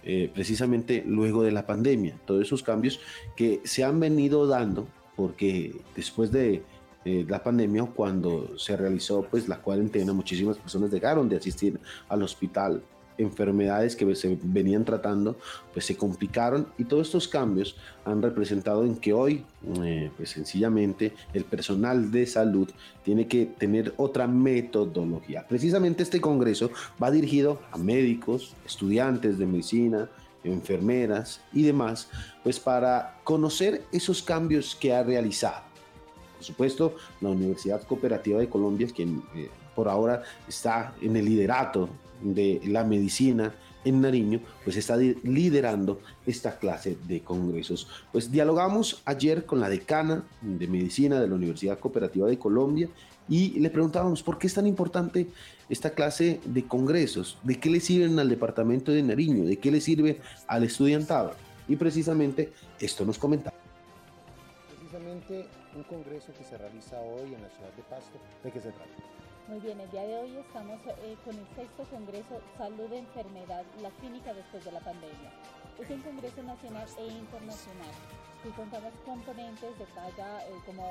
eh, precisamente luego de la pandemia, todos esos cambios que se han venido dando porque después de eh, la pandemia, cuando se realizó pues la cuarentena, muchísimas personas dejaron de asistir al hospital enfermedades que se venían tratando pues se complicaron y todos estos cambios han representado en que hoy eh, pues sencillamente el personal de salud tiene que tener otra metodología. Precisamente este congreso va dirigido a médicos, estudiantes de medicina, enfermeras y demás, pues para conocer esos cambios que ha realizado. Por supuesto, la Universidad Cooperativa de Colombia, quien eh, por ahora está en el liderato de la medicina en Nariño, pues está liderando esta clase de congresos. Pues dialogamos ayer con la decana de medicina de la Universidad Cooperativa de Colombia y le preguntábamos por qué es tan importante esta clase de congresos, de qué le sirven al departamento de Nariño, de qué le sirve al estudiantado. Y precisamente esto nos comentaba. Precisamente un congreso que se realiza hoy en la ciudad de Pasto, ¿de qué se trata? Muy bien, el día de hoy estamos eh, con el sexto Congreso Salud de Enfermedad, la clínica después de la pandemia. Es un congreso nacional e internacional y contamos componentes de talla eh, como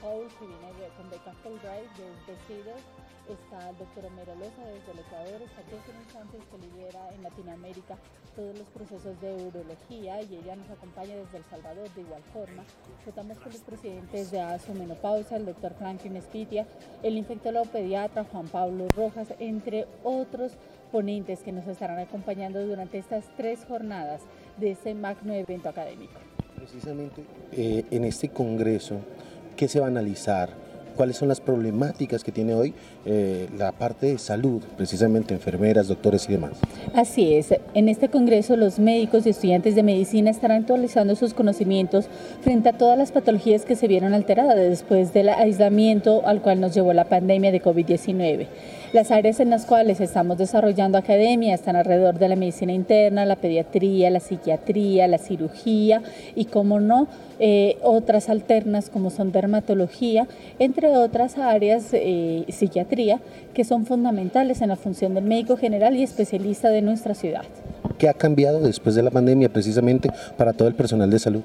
Paul, que viene de, con beca Fulbright desde CEDAR, está el doctor Homero Loza desde el Ecuador, está Catherine Sánchez que lidera en Latinoamérica todos los procesos de urología y ella nos acompaña desde El Salvador de igual forma. Contamos con los presidentes de ASO Menopausa, el doctor Franklin Spitia, el infectólogo pediatra Juan Pablo Rojas, entre otros ponentes que nos estarán acompañando durante estas tres jornadas de este magno evento académico. Precisamente eh, en este congreso, ¿qué se va a analizar? ¿Cuáles son las problemáticas que tiene hoy eh, la parte de salud, precisamente enfermeras, doctores y demás? Así es, en este congreso los médicos y estudiantes de medicina estarán actualizando sus conocimientos frente a todas las patologías que se vieron alteradas después del aislamiento al cual nos llevó la pandemia de COVID-19. Las áreas en las cuales estamos desarrollando academia están alrededor de la medicina interna, la pediatría, la psiquiatría, la cirugía y, como no, eh, otras alternas como son dermatología, entre otras áreas, eh, psiquiatría, que son fundamentales en la función del médico general y especialista de nuestra ciudad. ¿Qué ha cambiado después de la pandemia precisamente para todo el personal de salud?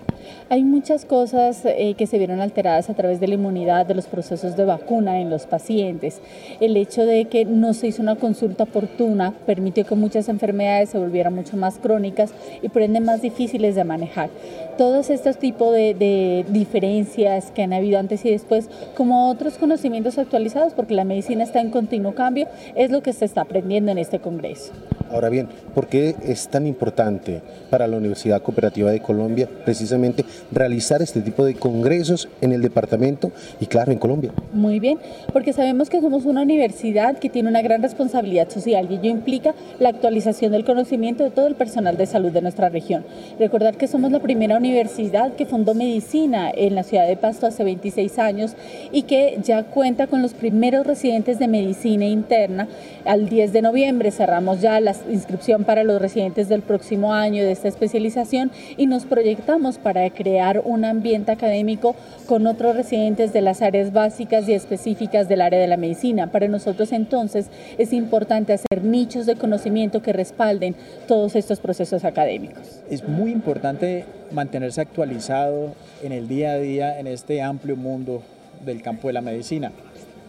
Hay muchas cosas eh, que se vieron alteradas a través de la inmunidad, de los procesos de vacuna en los pacientes. El hecho de que no se hizo una consulta oportuna permitió que muchas enfermedades se volvieran mucho más crónicas y por ende más difíciles de manejar. Todos estos tipos de, de diferencias que han habido antes y después, como otros conocimientos actualizados, porque la medicina está en continuo cambio, es lo que se está aprendiendo en este Congreso. Ahora bien, ¿por qué es tan importante para la Universidad Cooperativa de Colombia precisamente realizar este tipo de congresos en el departamento y claro, en Colombia? Muy bien, porque sabemos que somos una universidad que tiene una gran responsabilidad social y ello implica la actualización del conocimiento de todo el personal de salud de nuestra región. Recordar que somos la primera universidad que fundó medicina en la ciudad de Pasto hace 26 años y que ya cuenta con los primeros residentes de medicina interna. Al 10 de noviembre cerramos ya la inscripción para los residentes del próximo año de esta especialización y nos proyectamos para crear un ambiente académico con otros residentes de las áreas básicas y específicas del área de la medicina. Para nosotros entonces es importante hacer nichos de conocimiento que respalden todos estos procesos académicos. Es muy importante mantenerse actualizado en el día a día en este amplio mundo del campo de la medicina.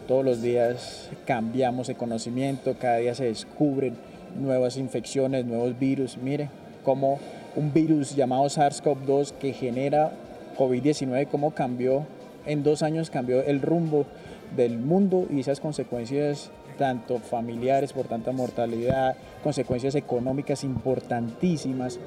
Todos los días cambiamos de conocimiento, cada día se descubren nuevas infecciones, nuevos virus. Mire cómo un virus llamado SARS-CoV-2 que genera COVID-19, cómo cambió, en dos años cambió el rumbo del mundo y esas consecuencias tanto familiares por tanta mortalidad, consecuencias económicas importantísimas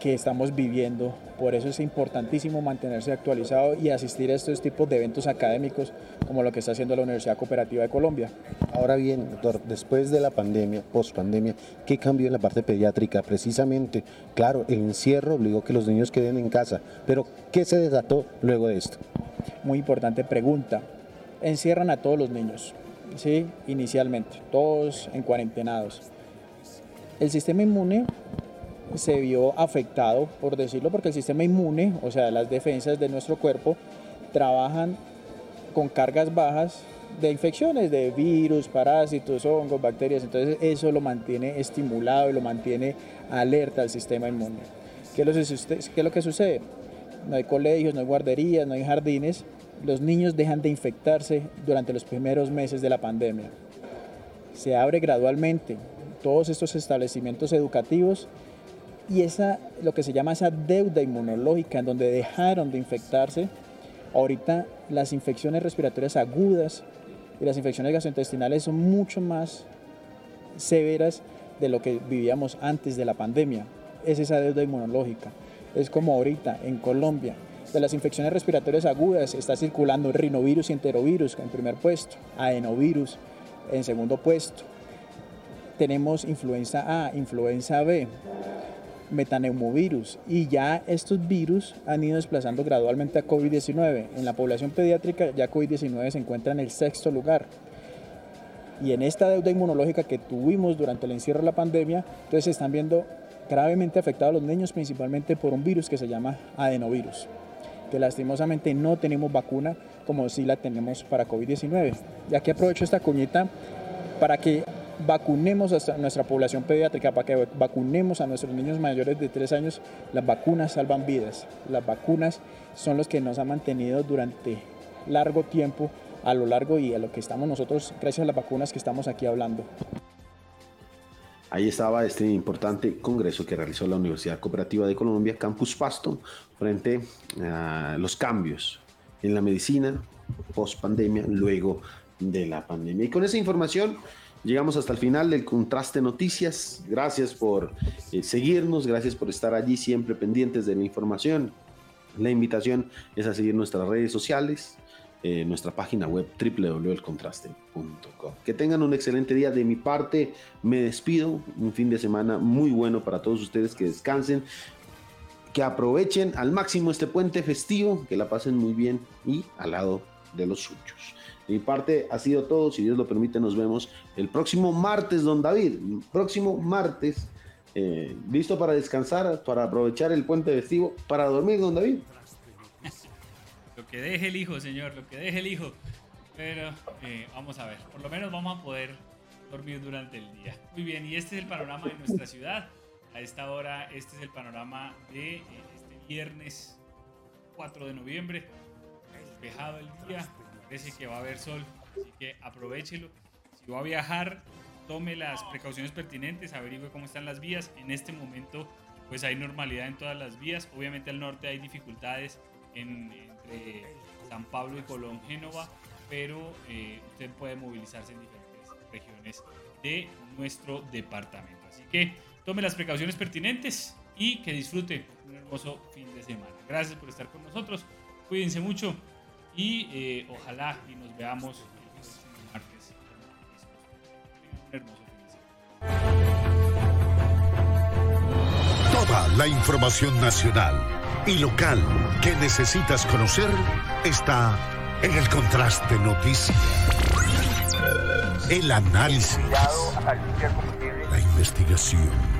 que estamos viviendo. Por eso es importantísimo mantenerse actualizado y asistir a estos tipos de eventos académicos como lo que está haciendo la Universidad Cooperativa de Colombia. Ahora bien, doctor, después de la pandemia, post pandemia, ¿qué cambió en la parte pediátrica? Precisamente, claro, el encierro obligó que los niños queden en casa, pero ¿qué se desató luego de esto? Muy importante pregunta. Encierran a todos los niños, ¿sí? Inicialmente, todos en cuarentenados. El sistema inmune se vio afectado, por decirlo, porque el sistema inmune, o sea, las defensas de nuestro cuerpo, trabajan con cargas bajas de infecciones, de virus, parásitos, hongos, bacterias. Entonces eso lo mantiene estimulado y lo mantiene alerta al sistema inmune. ¿Qué es lo que sucede? No hay colegios, no hay guarderías, no hay jardines. Los niños dejan de infectarse durante los primeros meses de la pandemia. Se abre gradualmente todos estos establecimientos educativos y esa, lo que se llama esa deuda inmunológica, en donde dejaron de infectarse, ahorita las infecciones respiratorias agudas y las infecciones gastrointestinales son mucho más severas de lo que vivíamos antes de la pandemia. Es esa deuda inmunológica. Es como ahorita en Colombia, de las infecciones respiratorias agudas está circulando rinovirus y enterovirus en primer puesto, adenovirus en segundo puesto. Tenemos influenza A, influenza B, metaneumovirus y ya estos virus han ido desplazando gradualmente a COVID-19. En la población pediátrica ya COVID-19 se encuentra en el sexto lugar. Y en esta deuda inmunológica que tuvimos durante el encierro de la pandemia, entonces se están viendo gravemente afectados los niños principalmente por un virus que se llama adenovirus, que lastimosamente no tenemos vacuna como si la tenemos para COVID-19. Y aquí aprovecho esta cuñita para que vacunemos a nuestra población pediátrica, para que vacunemos a nuestros niños mayores de 3 años. Las vacunas salvan vidas. Las vacunas son los que nos han mantenido durante largo tiempo, a lo largo y a lo que estamos nosotros, gracias a las vacunas que estamos aquí hablando. Ahí estaba este importante congreso que realizó la Universidad Cooperativa de Colombia, Campus Pasto, frente a los cambios en la medicina post pandemia, luego de la pandemia. Y con esa información Llegamos hasta el final del Contraste Noticias. Gracias por eh, seguirnos, gracias por estar allí siempre pendientes de la información. La invitación es a seguir nuestras redes sociales, eh, nuestra página web www.elcontraste.com. Que tengan un excelente día. De mi parte, me despido. Un fin de semana muy bueno para todos ustedes. Que descansen, que aprovechen al máximo este puente festivo, que la pasen muy bien y al lado de los suyos. Mi parte ha sido todo. Si Dios lo permite, nos vemos el próximo martes, don David. Próximo martes. Eh, ¿Listo para descansar, para aprovechar el puente festivo, para dormir, don David? Lo que deje el hijo, señor, lo que deje el hijo. Pero eh, vamos a ver, por lo menos vamos a poder dormir durante el día. Muy bien, y este es el panorama de nuestra ciudad. A esta hora, este es el panorama de eh, este viernes 4 de noviembre. Despejado el día, parece que va a haber sol, así que aprovechelo. Si va a viajar, tome las precauciones pertinentes, averigüe cómo están las vías. En este momento, pues hay normalidad en todas las vías. Obviamente al norte hay dificultades en, entre San Pablo y Colón, Génova, pero eh, usted puede movilizarse en diferentes regiones de nuestro departamento. Así que tome las precauciones pertinentes y que disfrute un hermoso fin de semana. Gracias por estar con nosotros, cuídense mucho y eh, ojalá y nos veamos el martes. Un. Toda la información nacional y local que necesitas conocer está en el contraste noticias. El análisis, la investigación